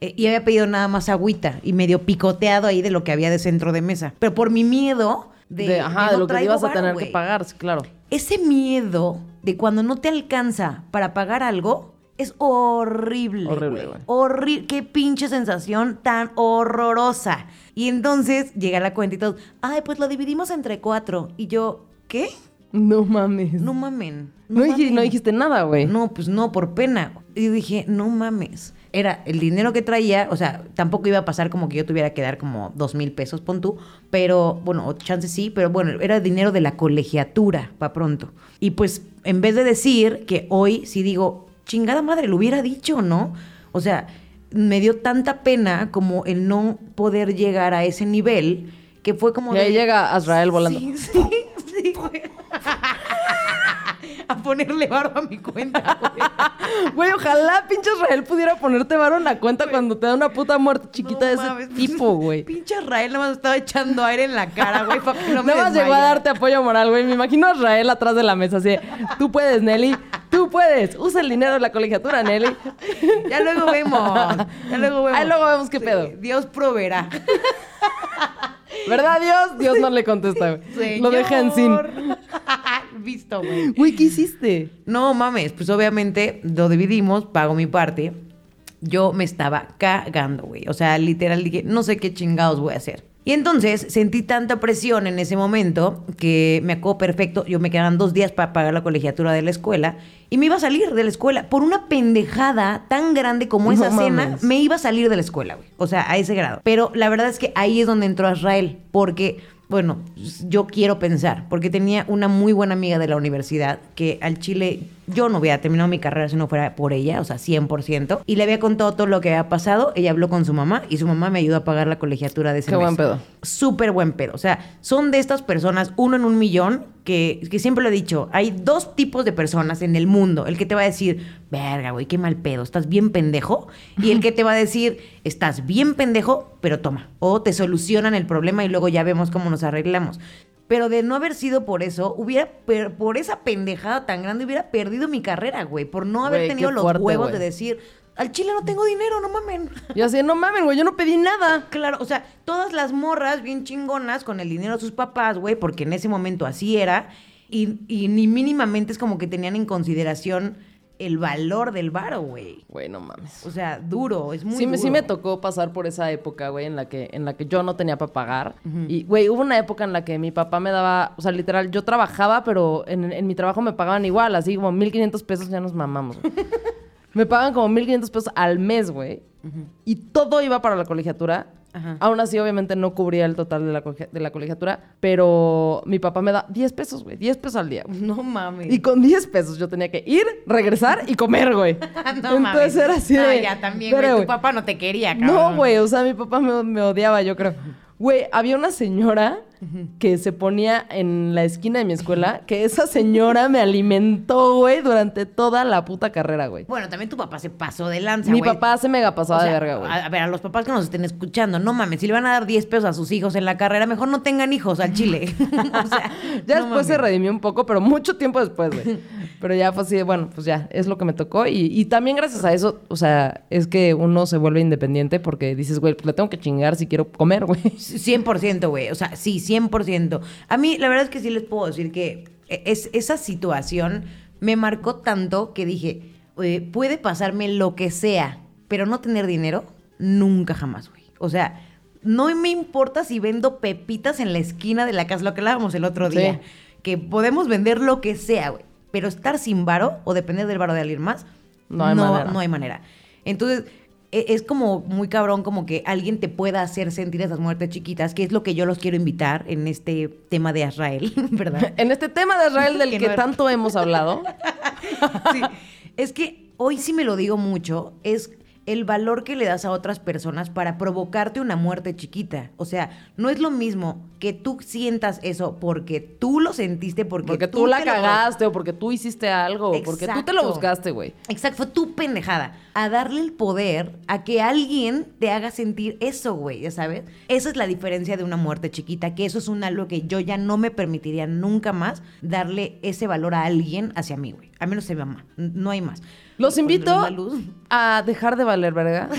Eh, y había pedido nada más agüita y medio picoteado ahí de lo que había de centro de mesa. Pero por mi miedo de, De, ajá, de lo que ibas a tener que pagar, claro. Ese miedo de cuando no te alcanza para pagar algo es horrible. Horrible, güey. Horrible. Qué pinche sensación tan horrorosa. Y entonces llega la cuenta y todos, ay, pues lo dividimos entre cuatro. Y yo, ¿qué? No mames. No mamen. No, dij- mamen. no dijiste nada, güey. No, pues no, por pena. Y dije, no mames. Era el dinero que traía, o sea, tampoco iba a pasar como que yo tuviera que dar como dos mil pesos, pon tú, pero bueno, o chance sí, pero bueno, era dinero de la colegiatura, pa' pronto. Y pues, en vez de decir que hoy sí digo, chingada madre, lo hubiera dicho, ¿no? O sea, me dio tanta pena como el no poder llegar a ese nivel, que fue como... Y ahí de- llega Azrael volando. Sí, sí, sí. A ponerle barba a mi cuenta, güey. Güey, ojalá pinche Israel pudiera ponerte varo en la cuenta cuando te da una puta muerte chiquita No de ese mames. tipo, güey. Pinche Israel nada más estaba echando aire en la cara, güey, para que no me Nada más llegó a darte apoyo moral, güey. Me imagino a Israel atrás de la mesa, así tú puedes, Nelly, tú puedes. Usa el dinero de la colegiatura, Nelly. Ya luego vemos. Ya luego vemos. Ahí luego vemos qué pedo. Dios proveerá. ¿Verdad, Dios? Dios no le contesta, güey. Lo deja en sin. Visto, güey. Güey, ¿qué hiciste? No mames, pues obviamente lo dividimos, pago mi parte. Yo me estaba cagando, güey. O sea, literal dije, no sé qué chingados voy a hacer. Y entonces sentí tanta presión en ese momento que me acuerdo perfecto. Yo me quedaban dos días para pagar la colegiatura de la escuela y me iba a salir de la escuela por una pendejada tan grande como No esa cena. mames. Me iba a salir de la escuela, güey. O sea, a ese grado. Pero la verdad es que ahí es donde entró Israel, porque bueno, yo quiero pensar, porque tenía una muy buena amiga de la universidad que al Chile yo no hubiera terminado mi carrera si no fuera por ella, o sea, 100%. Y le había contado todo lo que había pasado. Ella habló con su mamá y su mamá me ayudó a pagar la colegiatura de ese Qué mes. buen pedo. Súper buen pedo. O sea, son de estas personas, uno en un millón, que, que siempre lo he dicho, hay dos tipos de personas en el mundo. El que te va a decir, verga, güey, qué mal pedo, estás bien pendejo. Y el que te va a decir, estás bien pendejo, pero toma. O te solucionan el problema y luego ya vemos cómo nos arreglamos. Pero de no haber sido por eso, hubiera, per- por esa pendejada tan grande, hubiera perdido mi carrera, güey. Por no haber Güey, tenido los fuerte, huevos güey. de decir, al chile no tengo dinero, no mamen. Yo así, no mames, güey, yo no pedí nada. Claro, o sea, todas las morras bien chingonas con el dinero de sus papás, güey, porque en ese momento así era, y, y ni mínimamente es como que tenían en consideración el valor del varo, güey. Güey, no mames. O sea, duro, es muy sí, me, sí duro. me tocó pasar por esa época, güey, en la que, en la que yo no tenía para pagar. Y, güey, hubo una época en la que mi papá me daba, o sea, literal, yo trabajaba, pero en, en mi trabajo me pagaban igual, así como 1.500 pesos, ya nos mamamos. me pagan como 1.500 pesos al mes, güey. Y todo iba para la colegiatura. Ajá. Aún así, obviamente, no cubría el total de la, de la colegiatura, pero mi papá me da 10 pesos, güey, 10 pesos al día. güey. No mames. Y con 10 pesos yo tenía que ir, regresar y comer, güey. no Entonces mames. era así No, de... ya también, Pero, güey. Tu papá no te quería, cabrón. no, güey, o sea, mi papá me, me odiaba, yo creo. Güey, había una señora que se ponía en la esquina de mi escuela, que esa señora me alimentó, güey, durante toda la puta carrera, güey. Bueno, también tu papá se pasó de lanza, Mi güey. papá se mega O pasaba sea, de verga, güey. A, a ver, a los papás que nos estén escuchando, no mames, si le van a dar 10 pesos a sus hijos en la carrera, mejor no tengan hijos al chile. o sea, Ya no después se redimió un poco, pero mucho tiempo después, güey. Pero ya fue así, de, bueno, pues ya, es lo que me tocó. Y, y también gracias a eso, o sea, es que uno se vuelve independiente porque dices, güey, pues le tengo que chingar si quiero comer, güey. 100%, güey. O sea, sí, 100%. A mí, la verdad es que sí les puedo decir que e, es, esa situación me marcó tanto que dije, eh, puede pasarme lo que sea, pero no tener dinero, nunca jamás, güey. O sea, no me importa si vendo pepitas en la esquina de la casa, lo que hablábamos el otro Sí. día. Que podemos vender lo que sea, güey. Pero estar sin varo o depender del varo de alguien más, No hay manera. no hay manera. Entonces, es como muy cabrón como que alguien te pueda hacer sentir esas muertes chiquitas, que es lo que yo los quiero invitar en este tema de Israel, ¿verdad? En este tema de Israel del Que que, no era- tanto hemos hablado, Sí. Es que hoy sí me lo digo mucho, es el valor que le das a otras personas para provocarte una muerte chiquita. O sea, no es lo mismo que tú sientas eso porque tú lo sentiste, porque, porque tú, la lo cagaste o porque tú hiciste algo o porque tú te lo Exacto. buscaste, güey. Exacto, fue tu pendejada. A darle el poder a que alguien te haga sentir eso, güey, ya sabes. Esa es la diferencia de una muerte chiquita, que eso es un algo que yo ya no me permitiría nunca más darle ese valor a alguien hacia mí, güey. A menos se mamá. No hay más. Los invito a dejar de valer, verga.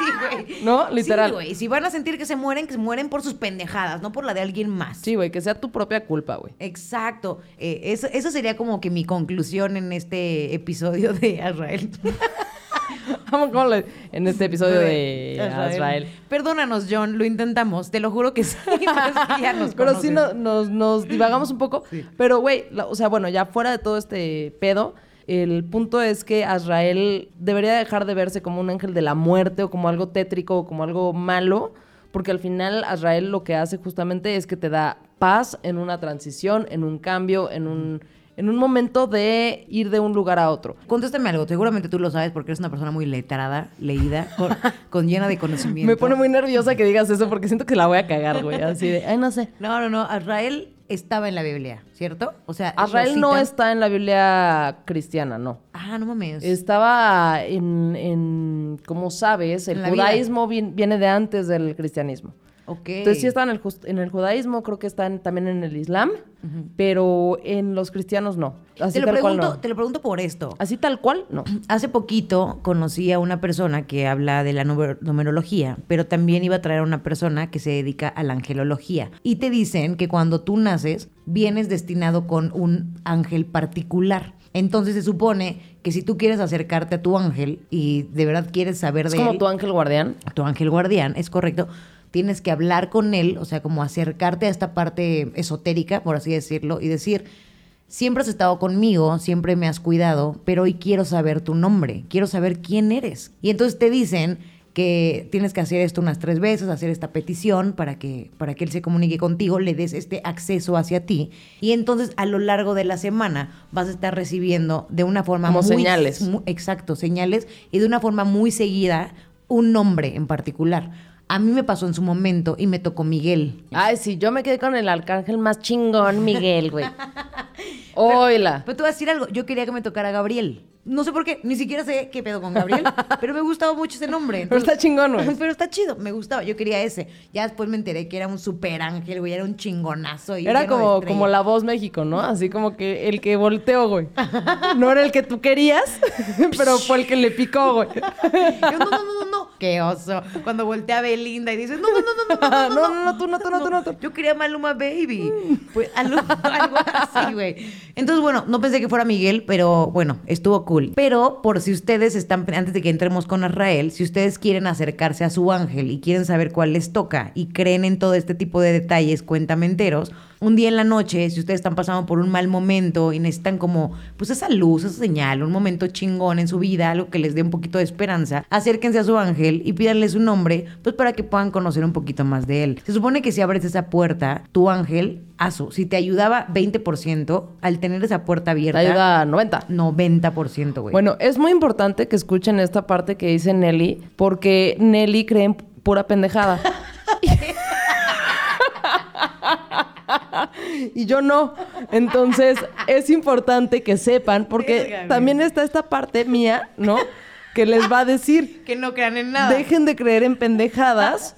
Sí, güey. ¿No? Literal. Sí, güey. Si van a sentir que se mueren, que se mueren por sus pendejadas, no por la de alguien más. Sí, güey, que sea tu propia culpa, güey. Exacto. Eh, eso, eso sería como que mi conclusión en este episodio de Israel. Vamos en este episodio de Israel. Perdónanos, John, lo intentamos. Te lo juro que sí. ya nos Pero sí nos, nos divagamos un poco. Pero, güey, o sea, bueno, ya fuera de todo este pedo, el punto es que Azrael debería dejar de verse como un ángel de la muerte o como algo tétrico o como algo malo, porque al final Azrael lo que hace justamente es que te da paz en una transición, en un cambio, en un, en un momento de ir de un lugar a otro. Contéstame algo. Seguramente tú lo sabes porque eres una persona muy letrada, leída, con, con llena de conocimiento. Me pone muy nerviosa que digas eso porque siento que la voy a cagar, güey. Así de, ay, no sé. No, no, no. Azrael estaba en la Biblia, ¿cierto? O sea, lo Azrael no está en la Biblia cristiana, no. Ah, no mames. Estaba en, en como sabes, el judaísmo vien- viene de antes del cristianismo. Entonces sí está en el, jus- en el judaísmo, creo que está en- también en el islam, pero en los cristianos no. Así te lo, tal cual pregunto, no. te lo pregunto por esto. Así tal cual, no. Hace poquito conocí a una persona que habla de la numer- numerología, pero también iba a traer a una persona que se dedica a la angelología. Y te dicen que cuando tú naces, vienes destinado con un ángel particular. Entonces se supone que si tú quieres acercarte a tu ángel y de verdad quieres saber Es de como él, tu ángel guardián. tu ángel guardián, es correcto, tienes que hablar con él, o sea, como acercarte a esta parte esotérica, por así decirlo, y decir, siempre has estado conmigo, siempre me has cuidado, pero hoy quiero saber tu nombre, quiero saber quién eres. Y entonces te dicen que tienes que hacer esto unas tres veces, hacer esta petición para que, para que él se comunique contigo, le des este acceso hacia ti. Y entonces a lo largo de la semana vas a estar recibiendo de una forma Como muy... señales. mu- Exacto, señales y de una forma muy seguida un nombre en particular. A mí me pasó en su momento y me tocó Miguel. Ay, sí, yo me quedé con el arcángel más chingón, Miguel, güey. Oila. Pero te voy a decir algo, yo quería que me tocara Gabriel. No sé por qué, ni siquiera sé qué pedo con Gabriel, pero me gustaba mucho ese nombre. Pero está chingón, güey. Pero está chido, me gustaba, yo quería ese. Ya después me enteré que era un super ángel, güey, era un chingonazo. y Era como, como la voz México, ¿no? Así como que el que volteó, güey. No era el que tú querías, pero fue el que le picó, güey. Yo, no, no, no, no, no. Qué oso. Cuando voltea a Belinda y dices, no, no, no, no, no, no, No, no, no, tú no, tú no, tú no, tú. Yo quería Maluma Baby. Pues algo, algo así, güey. Entonces, bueno, no pensé que fuera Miguel, pero bueno, estuvo Pero por si ustedes están, antes de que entremos con Israel, si ustedes quieren acercarse a su ángel y quieren saber cuál les toca y creen en todo este tipo de detalles cuentamenteros, un día en la noche, si ustedes están pasando por un mal momento y necesitan como, pues esa luz, esa señal, un momento chingón en su vida, algo que les dé un poquito de esperanza, acérquense a su ángel y pídanle su nombre, pues para que puedan conocer un poquito más de él. Se supone que si abres esa puerta, tu ángel, aso, si te ayudaba 20%, al tener esa puerta Te abierta, ayuda a 90. 90%, güey. Bueno, es muy importante que escuchen esta parte que dice Nelly, porque Nelly cree en pura pendejada. y yo no. Entonces, es importante que sepan, porque también está esta parte mía, ¿no? Que les va a decir, que no crean en nada. dejen de creer en pendejadas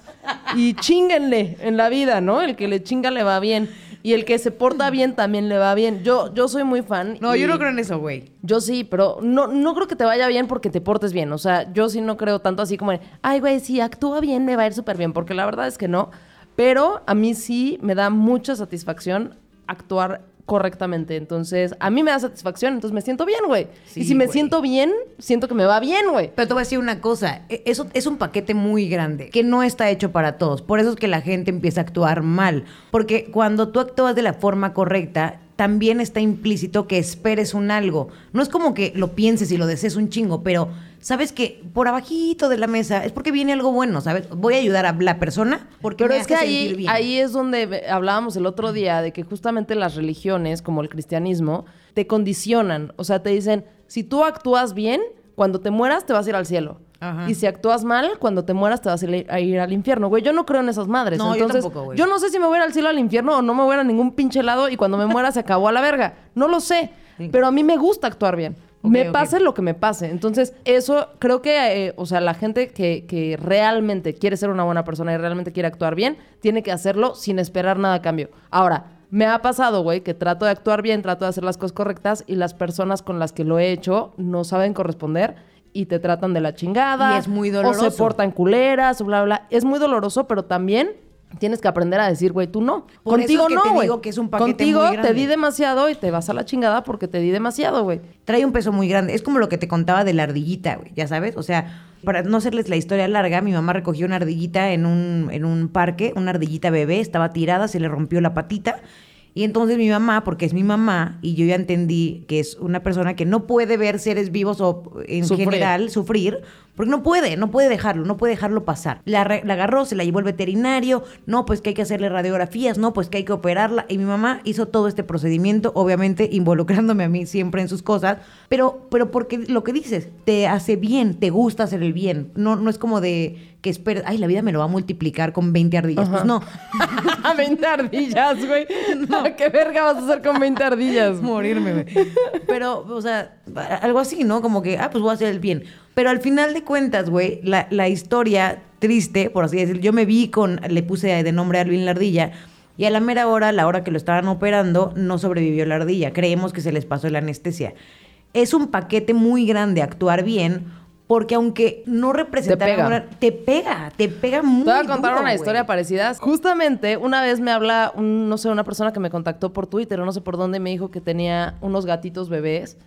y chinguenle en la vida, ¿no? El que le chinga le va bien. Y el que se porta bien también le va bien. Yo, yo soy muy fan. No, yo no creo en eso, güey. yo sí, pero no, no creo que te vaya bien porque te portes bien. O sea, yo sí no creo tanto así como, ay, güey, si actúa bien, me va a ir súper bien. Porque la verdad es que no. Pero a mí sí me da mucha satisfacción actuar correctamente. Entonces, a mí me da satisfacción, entonces me siento bien, güey. Sí, y si me güey. siento bien, siento que me va bien, güey. Pero te voy a decir una cosa, e- eso es un paquete muy grande, que no está hecho para todos. Por eso es que la gente empieza a actuar mal. Porque cuando tú actúas de la forma correcta, también está implícito que esperes un algo. No es como que lo pienses y lo desees un chingo, pero sabes que por abajito de la mesa es porque viene algo bueno, ¿sabes? Voy a ayudar a la persona porque Pero me es que sentir ahí, bien. ahí es donde hablábamos el otro día de que justamente las religiones, como el cristianismo, te condicionan. O sea, te dicen, si tú actúas bien, cuando te mueras te vas a ir al cielo. Ajá. Y si actúas mal, cuando te mueras te vas a ir, al infierno. Güey, yo no creo en esas madres. No, yo tampoco, güey. yo no sé si me voy a ir al cielo o al infierno o no me voy a ir a ningún pinche lado y cuando me muera se acabó a la verga. No lo sé. Sí. Pero a mí me gusta actuar bien. Me pase lo que me pase. Entonces, eso creo que, eh, o sea, la gente que, que realmente quiere ser una buena persona y realmente quiere actuar bien, tiene que hacerlo sin esperar nada a cambio. Ahora, me ha pasado, güey, que trato de actuar bien, trato de hacer las cosas correctas y las personas con las que lo he hecho no saben corresponder y te tratan de la chingada. Y es muy O doloroso. se portan culeras, o bla, bla. Es muy doloroso, pero también tienes que aprender a decir, güey, tú no. Por eso Contigo es que no, te güey. digo que es un paquete Contigo muy te di demasiado y te vas a la chingada porque te di demasiado, güey. trae un peso muy grande. Es como lo que te contaba de la ardillita, güey, ya sabes. O sea, para no hacerles la historia larga, mi mamá recogió una ardillita en un, en un parque, una ardillita bebé, estaba tirada, se le rompió la patita. Y entonces mi mamá, porque es mi mamá, y yo ya entendí que es una persona que no puede ver seres vivos o en Sufrir. general sufrir, porque no puede, no puede dejarlo, no puede dejarlo pasar. La, la agarró, se la llevó al veterinario, no, pues que hay que hacerle radiografías, no, pues que hay que operarla. Y mi mamá hizo todo este procedimiento, obviamente involucrándome a mí siempre en sus cosas, pero, pero porque lo que dices, te hace bien, te gusta hacer el bien. No, no es como de que esperes, ay, la vida me lo va a multiplicar con 20 ardillas. Pues no, 20 ardillas, güey. ¿Qué verga vas a hacer con 20 ardillas? morirme, güey. Pero, o sea, algo así, ¿no? Como que, ah, pues voy a hacer el bien. Pero al final de cuentas, güey, la, la historia triste, por así decirlo, yo me vi con, le puse de nombre a Alvin la ardilla, y a la mera hora, la hora que lo estaban operando, no sobrevivió la ardilla. Creemos que se les pasó la anestesia. Es un paquete muy grande actuar bien, porque aunque no representara pega. una- te pega, te pega muy Te voy a contar duro, una historia parecida. Justamente, una vez me habla, un- no sé, una persona que me contactó por Twitter no sé por dónde, me dijo que tenía unos gatitos bebés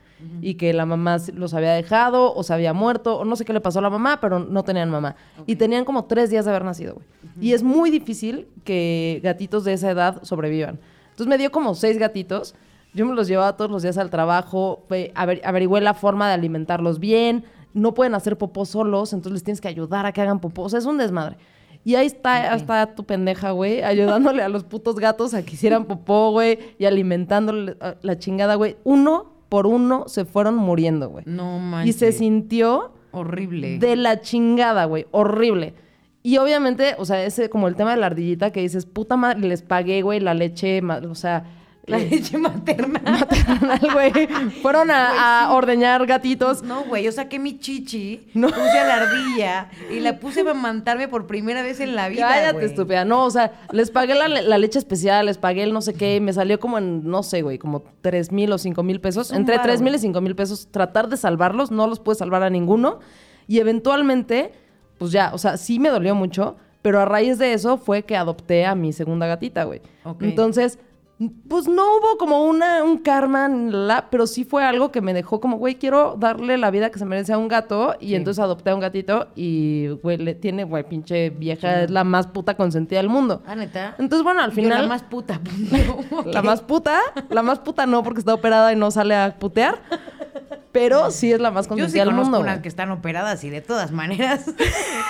y que la mamá los había dejado o se había muerto o no sé qué le pasó a la mamá, pero no tenían mamá. Y tenían como tres días de haber nacido, güey. Y es muy difícil que gatitos de esa edad sobrevivan. Entonces me dio como seis gatitos. Yo me los llevaba todos los días al trabajo, aver- averigüé la forma de alimentarlos bien. No pueden hacer popó solos, entonces les tienes que ayudar a que hagan popó. O sea, es un desmadre. Y ahí está, está tu pendeja, güey, ayudándole a los putos gatos a que hicieran popó, güey, y alimentándole a- la chingada, güey. Uno por uno se fueron muriendo, güey. No Y manches. se sintió Horrible. de la chingada, güey. Horrible. Y obviamente, o sea, ese como el tema de la ardillita que dices, puta madre, les pagué, güey, la leche, o sea, La leche materna. maternal, güey. Fueron a, a ordeñar gatitos. No, güey, yo saqué mi chichi, No. puse a la ardilla y la puse a mamantarme por primera vez en la vida, Cállate, güey. estúpida. No, o sea, les pagué la, la leche especial, les pagué el no sé qué, y me salió como en, no sé, güey, como 3 mil o 5 mil pesos. Entre varo, 3 mil y güey. 5 mil pesos, tratar de salvarlos, no los pude salvar a ninguno. Y eventualmente, pues ya, o sea, sí me dolió mucho, pero a raíz de eso fue que adopté a mi segunda gatita, güey. Ok. Entonces, pues no hubo como una, un karma, la, pero sí fue algo que me dejó como, güey, quiero darle la vida que se merece a un gato. Y Sí. entonces adopté a un gatito y, güey, le tiene, güey, pinche vieja, es la más puta consentida del mundo. Ah, neta. Entonces, bueno, al Yo final... la más puta. La más puta, la más puta no, porque está operada y no sale a putear. Pero sí es la más Yo consentida del mundo. unas güey. que están operadas y de todas maneras.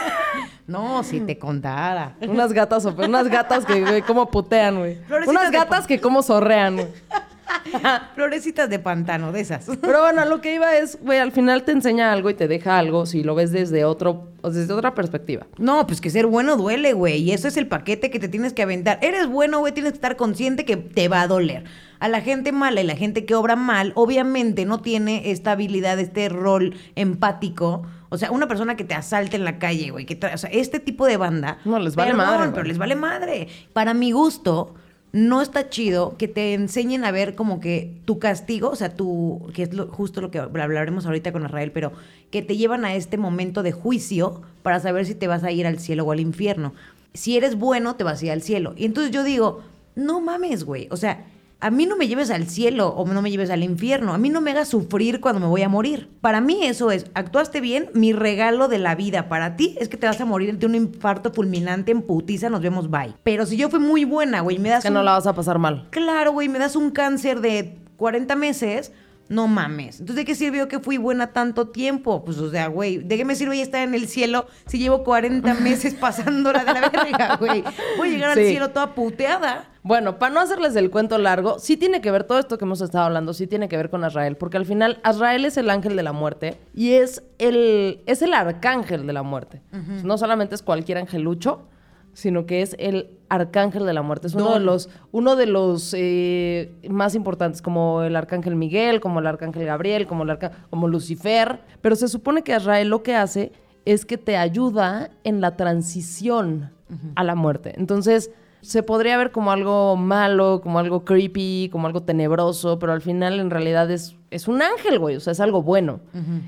no, si te contara. Unas gatas, unas gatas que, güey, cómo putean, güey. Unas gatas que cómo zorrean, güey. Florecitas de pantano, de esas. Pero bueno, lo que iba es, güey, al final te enseña algo y te deja algo si lo ves desde otro, desde otra perspectiva. No, pues que ser bueno duele, güey. Y eso es el paquete que te tienes que aventar. Eres bueno, güey, tienes que estar consciente que te va a doler. A la gente mala y la gente que obra mal, obviamente no tiene esta habilidad, este rol empático. O sea, una persona que te asalte en la calle, güey. Que o sea, este tipo de banda. No, les vale perdón, madre, güey. Pero les vale madre. Para mi gusto, no está chido que te enseñen a ver como que tu castigo, o sea, tu, que es lo- justo lo que hablaremos ahorita con Israel, pero que te llevan a este momento de juicio para saber si te vas a ir al cielo o al infierno. Si eres bueno, te vas a ir al cielo. Y entonces yo digo, no mames, güey. O sea, a mí no me lleves al cielo o no me lleves al infierno. A mí no me hagas sufrir cuando me voy a morir. Para mí eso es, actuaste bien, mi regalo de la vida para ti es que te vas a morir de un infarto fulminante en putiza, nos vemos, bye. Pero si yo fui muy buena, güey, me das Que no la vas a pasar mal. Claro, güey, me das un cáncer de 40 meses, no mames. Entonces, ¿de qué sirvió que fui buena tanto tiempo? Pues, o sea, güey, ¿de qué me sirve ya estar en el cielo si llevo 40 meses pasándola de la verga, güey? Voy a llegar al cielo toda puteada. Bueno, para no hacerles el cuento largo, sí tiene que ver todo esto que hemos estado hablando, sí tiene que ver con Azrael, porque al final Azrael es el ángel de la muerte y es el, es el arcángel de la muerte. No solamente es cualquier angelucho, sino que es el arcángel de la muerte. Es uno de los, uno de los eh, más importantes, como el arcángel Miguel, como el arcángel Gabriel, como, el arca- como Lucifer. Pero se supone que Azrael lo que hace es que te ayuda en la transición a la muerte. Entonces, se podría ver como algo malo, como algo creepy, como algo tenebroso, pero al final en realidad es, es un ángel, güey. O sea, es algo bueno.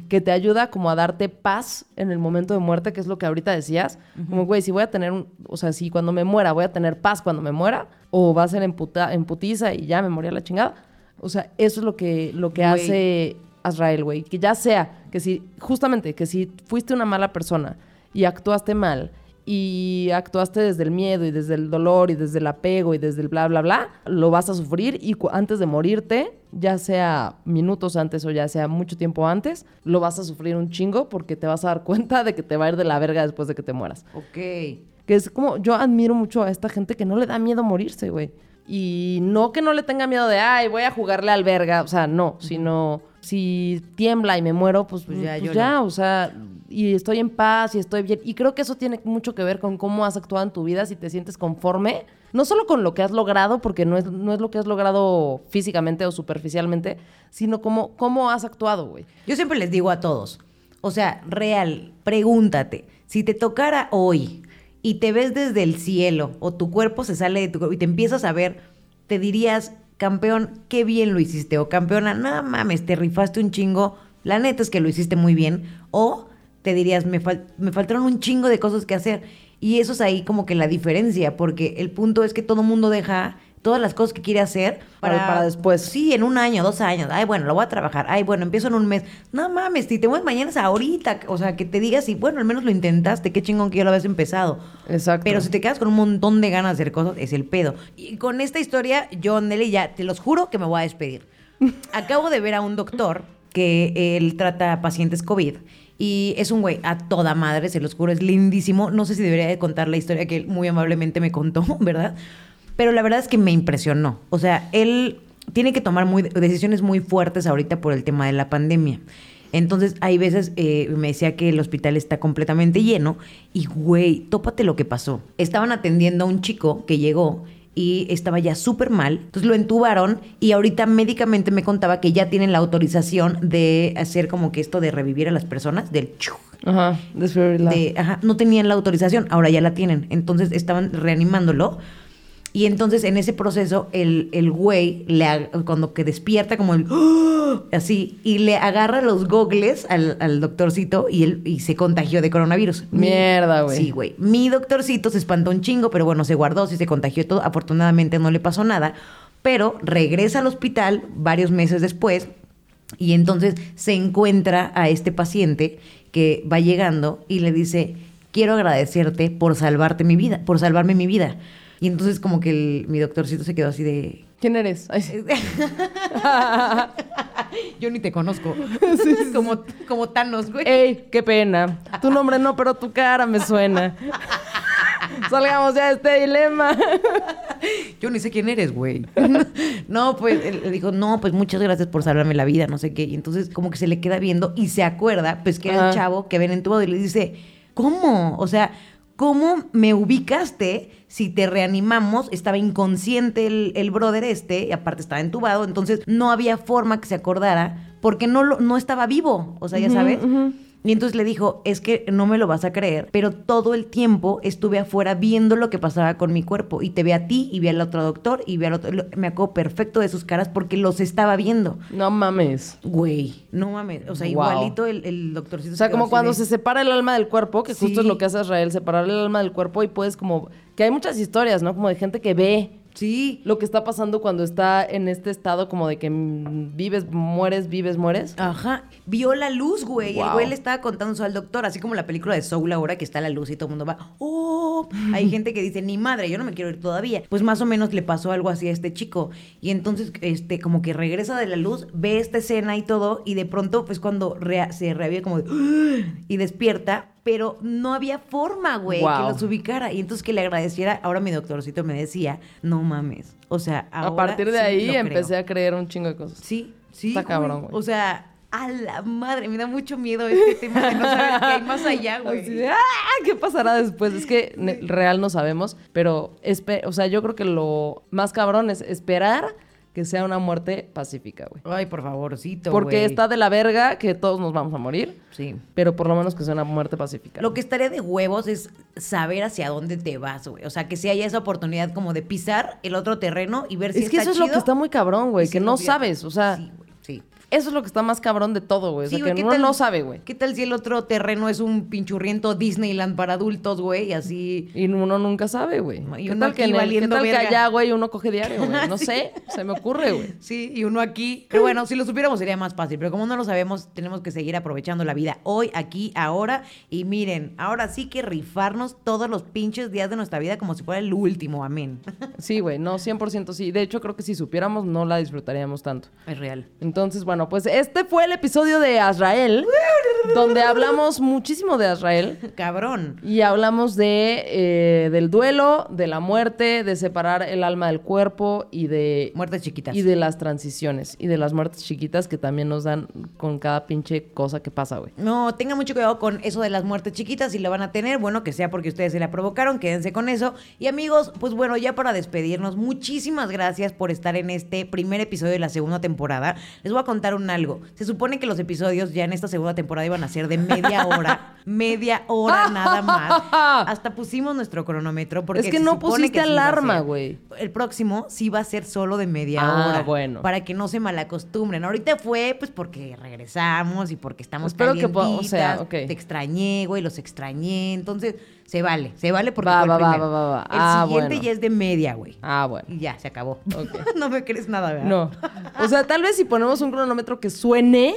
Que te ayuda como a darte paz en el momento de muerte, que es lo que ahorita decías. Como, güey, si voy a tener, un- o sea, si cuando me muera voy a tener paz cuando me muera, o va a ser en, puta- en putiza y ya me morí a la chingada. O sea, eso es lo que, lo que hace Azrael, güey. Que ya sea, que si, justamente, que si fuiste una mala persona y actuaste mal y actuaste desde el miedo y desde el dolor y desde el apego y desde el bla, bla, bla, lo vas a sufrir y antes de morirte, ya sea minutos antes o ya sea mucho tiempo antes, lo vas a sufrir un chingo porque te vas a dar cuenta de que te va a ir de la verga después de que te mueras. Ok. Que es como, yo admiro mucho a esta gente que no le da miedo morirse, güey. Y no que no le tenga miedo de, ay, voy a jugarle al verga. O sea, no, sino si tiembla y me muero, pues, Pues pues ya, ya, lloro. o sea, y estoy en paz y estoy bien. Y creo que eso tiene mucho que ver con cómo has actuado en tu vida, si te sientes conforme, no solo con lo que has logrado, porque no es, no es lo que has logrado físicamente o superficialmente, sino cómo, cómo has actuado, güey. Yo siempre les digo a todos, o sea, real, pregúntate, si te tocara hoy y te ves desde el cielo o tu cuerpo se sale de tu cuerpo y te empiezas a ver, te dirías, campeón, qué bien lo hiciste o campeona, no mames, te rifaste un chingo, la neta es que lo hiciste muy bien o te dirías, me, fal- me faltaron un chingo de cosas que hacer. Y eso es ahí como que la diferencia, porque el punto es que todo mundo deja todas las cosas que quiere hacer Para- para después. Sí, en un año, dos años. Ay, bueno, lo voy a trabajar. Ay, bueno, empiezo en un mes. No mames, si te mueves mañana es ahorita. O sea, que te digas, y bueno, al menos lo intentaste. Qué chingón que ya lo habías empezado. Exacto. Pero si te quedas con un montón de ganas de hacer cosas, es el pedo. Y con esta historia, yo, Nelly, ya te los juro que me voy a despedir. Acabo de ver a un doctor que él trata pacientes COVID. Y es un güey a toda madre, se los juro, es lindísimo. No sé si debería de contar la historia que él muy amablemente me contó, ¿verdad? Pero la verdad es que me impresionó. O sea, él tiene que tomar decisiones muy fuertes ahorita por el tema de la pandemia. Entonces, hay veces eh, me decía que el hospital está completamente lleno y, güey, tópate lo que pasó. Estaban atendiendo a un chico que llegó y estaba ya súper mal. Entonces lo entubaron y ahorita médicamente me contaba que ya tienen la autorización de hacer como que esto de revivir a las personas, del chu. Ajá, de- ajá, no tenían la autorización, ahora ya la tienen. Entonces estaban reanimándolo. Y entonces en ese proceso el, el güey, le, cuando que despierta como el... ¡Ah! Así, y le agarra los gogles al, al doctorcito y, él, y se contagió de coronavirus. Mi- Mierda, güey. Sí, güey. Mi doctorcito se espantó un chingo, pero bueno, se guardó, sí se contagió todo. Afortunadamente no le pasó nada. Pero regresa al hospital varios meses después y entonces se encuentra a este paciente que va llegando y le dice, quiero agradecerte por salvarte mi vida, por salvarme mi vida. Y entonces como que el- mi doctorcito se quedó así de... ¿Quién eres? Yo ni te conozco. como, como Thanos, güey. Ey, qué pena. Tu nombre no, pero tu cara me suena. Salgamos ya de este dilema. Yo ni sé quién eres, güey. no, pues le dijo, no, pues muchas gracias por salvarme la vida, no sé qué. Y entonces como que se le queda viendo y se acuerda, pues que era el chavo que ven entubado y le dice, ¿cómo? O sea, ¿cómo me ubicaste si te reanimamos? Estaba inconsciente el, el brother este, y aparte estaba entubado, entonces no había forma que se acordara porque no, lo, no estaba vivo, o sea, ya sabes. Y entonces le dijo, es que no me lo vas a creer, pero todo el tiempo estuve afuera viendo lo que pasaba con mi cuerpo. Y te ve a ti, y ve al otro doctor, y ve al otro... Me acuerdo perfecto de sus caras porque los estaba viendo. No mames. Güey, no mames. O sea, Wow. igualito el, el doctorcito. O sea, se como cuando de- se separa el alma del cuerpo, que justo es lo que hace Israel, separar el alma del cuerpo y puedes como... Que hay muchas historias, ¿no? Como de gente que ve Sí. lo que está pasando cuando está en este estado como de que vives, mueres, vives, mueres. Ajá. Vio la luz, güey. y El Wow. güey le estaba contando eso al doctor, así como la película de Soul ahora que está la luz y todo el mundo va, oh. Hay gente que dice, ni madre, yo no me quiero ir todavía. Pues más o menos le pasó algo así a este chico. Y entonces, este, como que regresa de la luz, ve esta escena y todo, y de pronto, pues cuando rea- se reaviva como de, y despierta. Pero no había forma, güey, que los ubicara. Y entonces que le agradeciera. Ahora mi doctorcito me decía, no mames. O sea, a ahora partir de sí ahí lo creo". empecé a creer un chingo de cosas. Sí, sí. Está güey. cabrón, güey. O sea, a la madre, me da mucho miedo este tema de no saber qué hay más allá, güey. Así de, ¡ah! ¿Qué pasará después? Es que real no sabemos, pero, o sea, yo creo que lo más cabrón es esperar que sea una muerte pacífica, güey. Ay, por favorcito, Porque está de la verga que todos nos vamos a morir, Sí. pero por lo menos que sea una muerte pacífica. Lo que estaría de huevos es saber hacia dónde te vas, güey. O sea, que si haya esa oportunidad como de pisar el otro terreno y ver si es que está eso es lo que está muy cabrón, güey, que no sabes, o sea, sí. Eso es lo que está más cabrón de todo, güey. O sea, Sí, güey, que ¿qué uno tal- no sabe, güey. ¿Qué tal si el otro terreno es un pinchurriento Disneyland para adultos, güey? Y así... Y uno nunca sabe, güey. Y ¿Qué uno tal que, aquí el- ¿qué tal que allá, güey, uno coge diario, güey? No Sí. sé, se me ocurre, güey. Sí, y uno aquí. Pero bueno, si lo supiéramos sería más fácil. Pero como no lo sabemos, tenemos que seguir aprovechando la vida hoy, aquí, ahora. Y miren, ahora sí que rifarnos todos los pinches días de nuestra vida como si fuera el último. Amén. Sí, güey, no, 100% sí. De hecho, creo que si supiéramos, no la disfrutaríamos tanto. Es real. Entonces, bueno, pues este fue el episodio de Azrael, donde hablamos muchísimo de Azrael. Cabrón. Y hablamos de eh, del duelo, de la muerte, de separar el alma del cuerpo y de Muertes chiquitas. y de las transiciones y de las muertes chiquitas que también nos dan con cada pinche cosa que pasa, güey. No, tengan mucho cuidado con eso de las muertes chiquitas. Si la van a tener, bueno, que sea porque ustedes se la provocaron, quédense con eso. Y amigos, pues bueno, ya para despedirnos, muchísimas gracias por estar en este primer episodio de la segunda temporada. Les voy a contar un algo. Se supone que los episodios ya en esta segunda temporada iban a ser de media hora, media hora nada más. Hasta pusimos nuestro cronómetro porque Es que se no pusiste que alarma, güey. El próximo sí va a ser solo de media Ah, hora. bueno. Para que no se malacostumbren. Ahorita fue pues porque regresamos y porque estamos Espero que o sea, ok. Te extrañé, güey, los extrañé. Entonces, se vale, se vale porque Va, fue el va, va, primero. va. El Ah, siguiente bueno. ya es de media, güey. Ah, bueno. Y ya, se acabó. Ok. no me crees nada, ¿verdad? No. O sea, tal vez si ponemos un cronómetro que suene,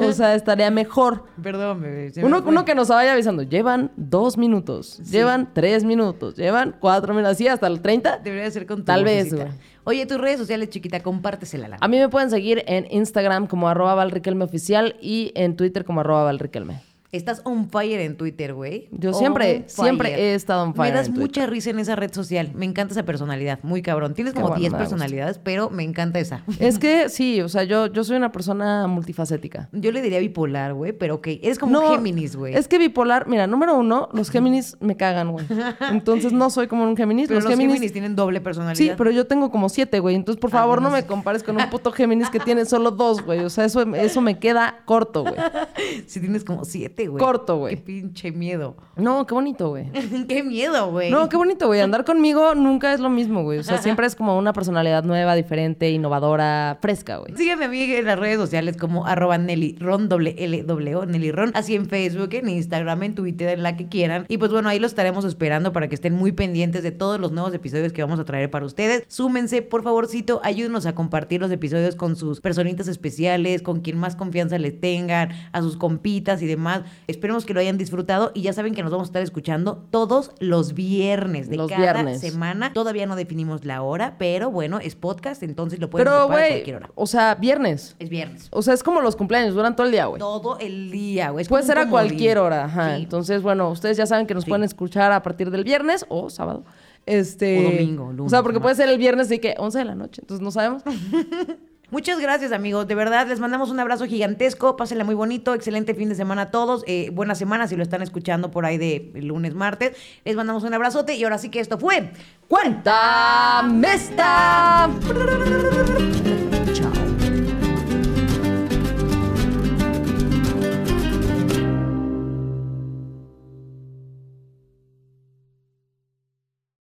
o sea, estaría mejor. Perdón, bebé. Uno, uno que nos vaya avisando, llevan dos minutos, llevan tres minutos, llevan cuatro minutos, así hasta el 30. Debería ser con tu Tal vez, güey. Oye, tus redes sociales, chiquita, compártesela. A mí me pueden seguir en Instagram como arroba valriquelmeoficial y en Twitter como arroba valriquelme. Estás on fire en Twitter, güey. Yo siempre, siempre he estado on fire Me das en mucha risa en esa red social. Me encanta esa personalidad. Muy cabrón. Tienes como bueno, 10 me da gusto. personalidades, pero me encanta esa. Es que sí, o sea, yo, yo soy una persona multifacética. Yo le diría bipolar, güey, pero ok. Eres como un Géminis, güey. Es que bipolar, mira, número uno, los Géminis me cagan, güey. Entonces no soy como un Géminis. Pero los, los Géminis, Géminis tienen doble personalidad. Sí, pero yo tengo como siete, güey. Entonces, por Ah, favor, no me compares con un puto Géminis que tiene solo dos, güey. O sea, eso, eso me queda corto, güey. Sí tienes como siete, güey. Corto, güey. Qué pinche miedo. No, qué bonito, güey. qué miedo, güey. No, qué bonito, güey. Andar conmigo nunca es lo mismo, güey. O sea, siempre es como una personalidad nueva, diferente, innovadora, fresca, güey. Sígueme a mí en las redes sociales como arroba Nelly Ron, doble L, doble O, Nelly Ron, así en Facebook, en Instagram, en Twitter, en la que quieran. Y pues bueno, ahí los estaremos esperando para que estén muy pendientes de todos los nuevos episodios que vamos a traer para ustedes. Súmense, por favorcito, ayúdenos a compartir los episodios con sus personitas especiales, con quien más confianza le tengan, a sus compitas y demás. Esperemos que lo hayan disfrutado y ya saben que nos vamos a estar escuchando todos los viernes de Los cada viernes. semana. Todavía no definimos la hora, pero bueno, es podcast, entonces lo pueden Pero, ocupar a cualquier hora. o sea, viernes. Es viernes. O sea, es como los cumpleaños, duran todo el día, güey. Todo el día, güey. Puede ser a cualquier hora, ajá. Sí. Entonces, bueno, ustedes ya saben que nos Sí. pueden escuchar a partir del viernes o sábado. Este, O domingo, lunes, O sea, porque puede ser el viernes de que 11 de la noche, entonces no sabemos. Muchas gracias, amigos. De verdad, les mandamos un abrazo gigantesco. Pásenla muy bonito. Excelente fin de semana a todos. Eh, buena semana si lo están escuchando por ahí de lunes, martes. Les mandamos un abrazote. Y ahora sí que esto fue. ¡Cuéntame esta!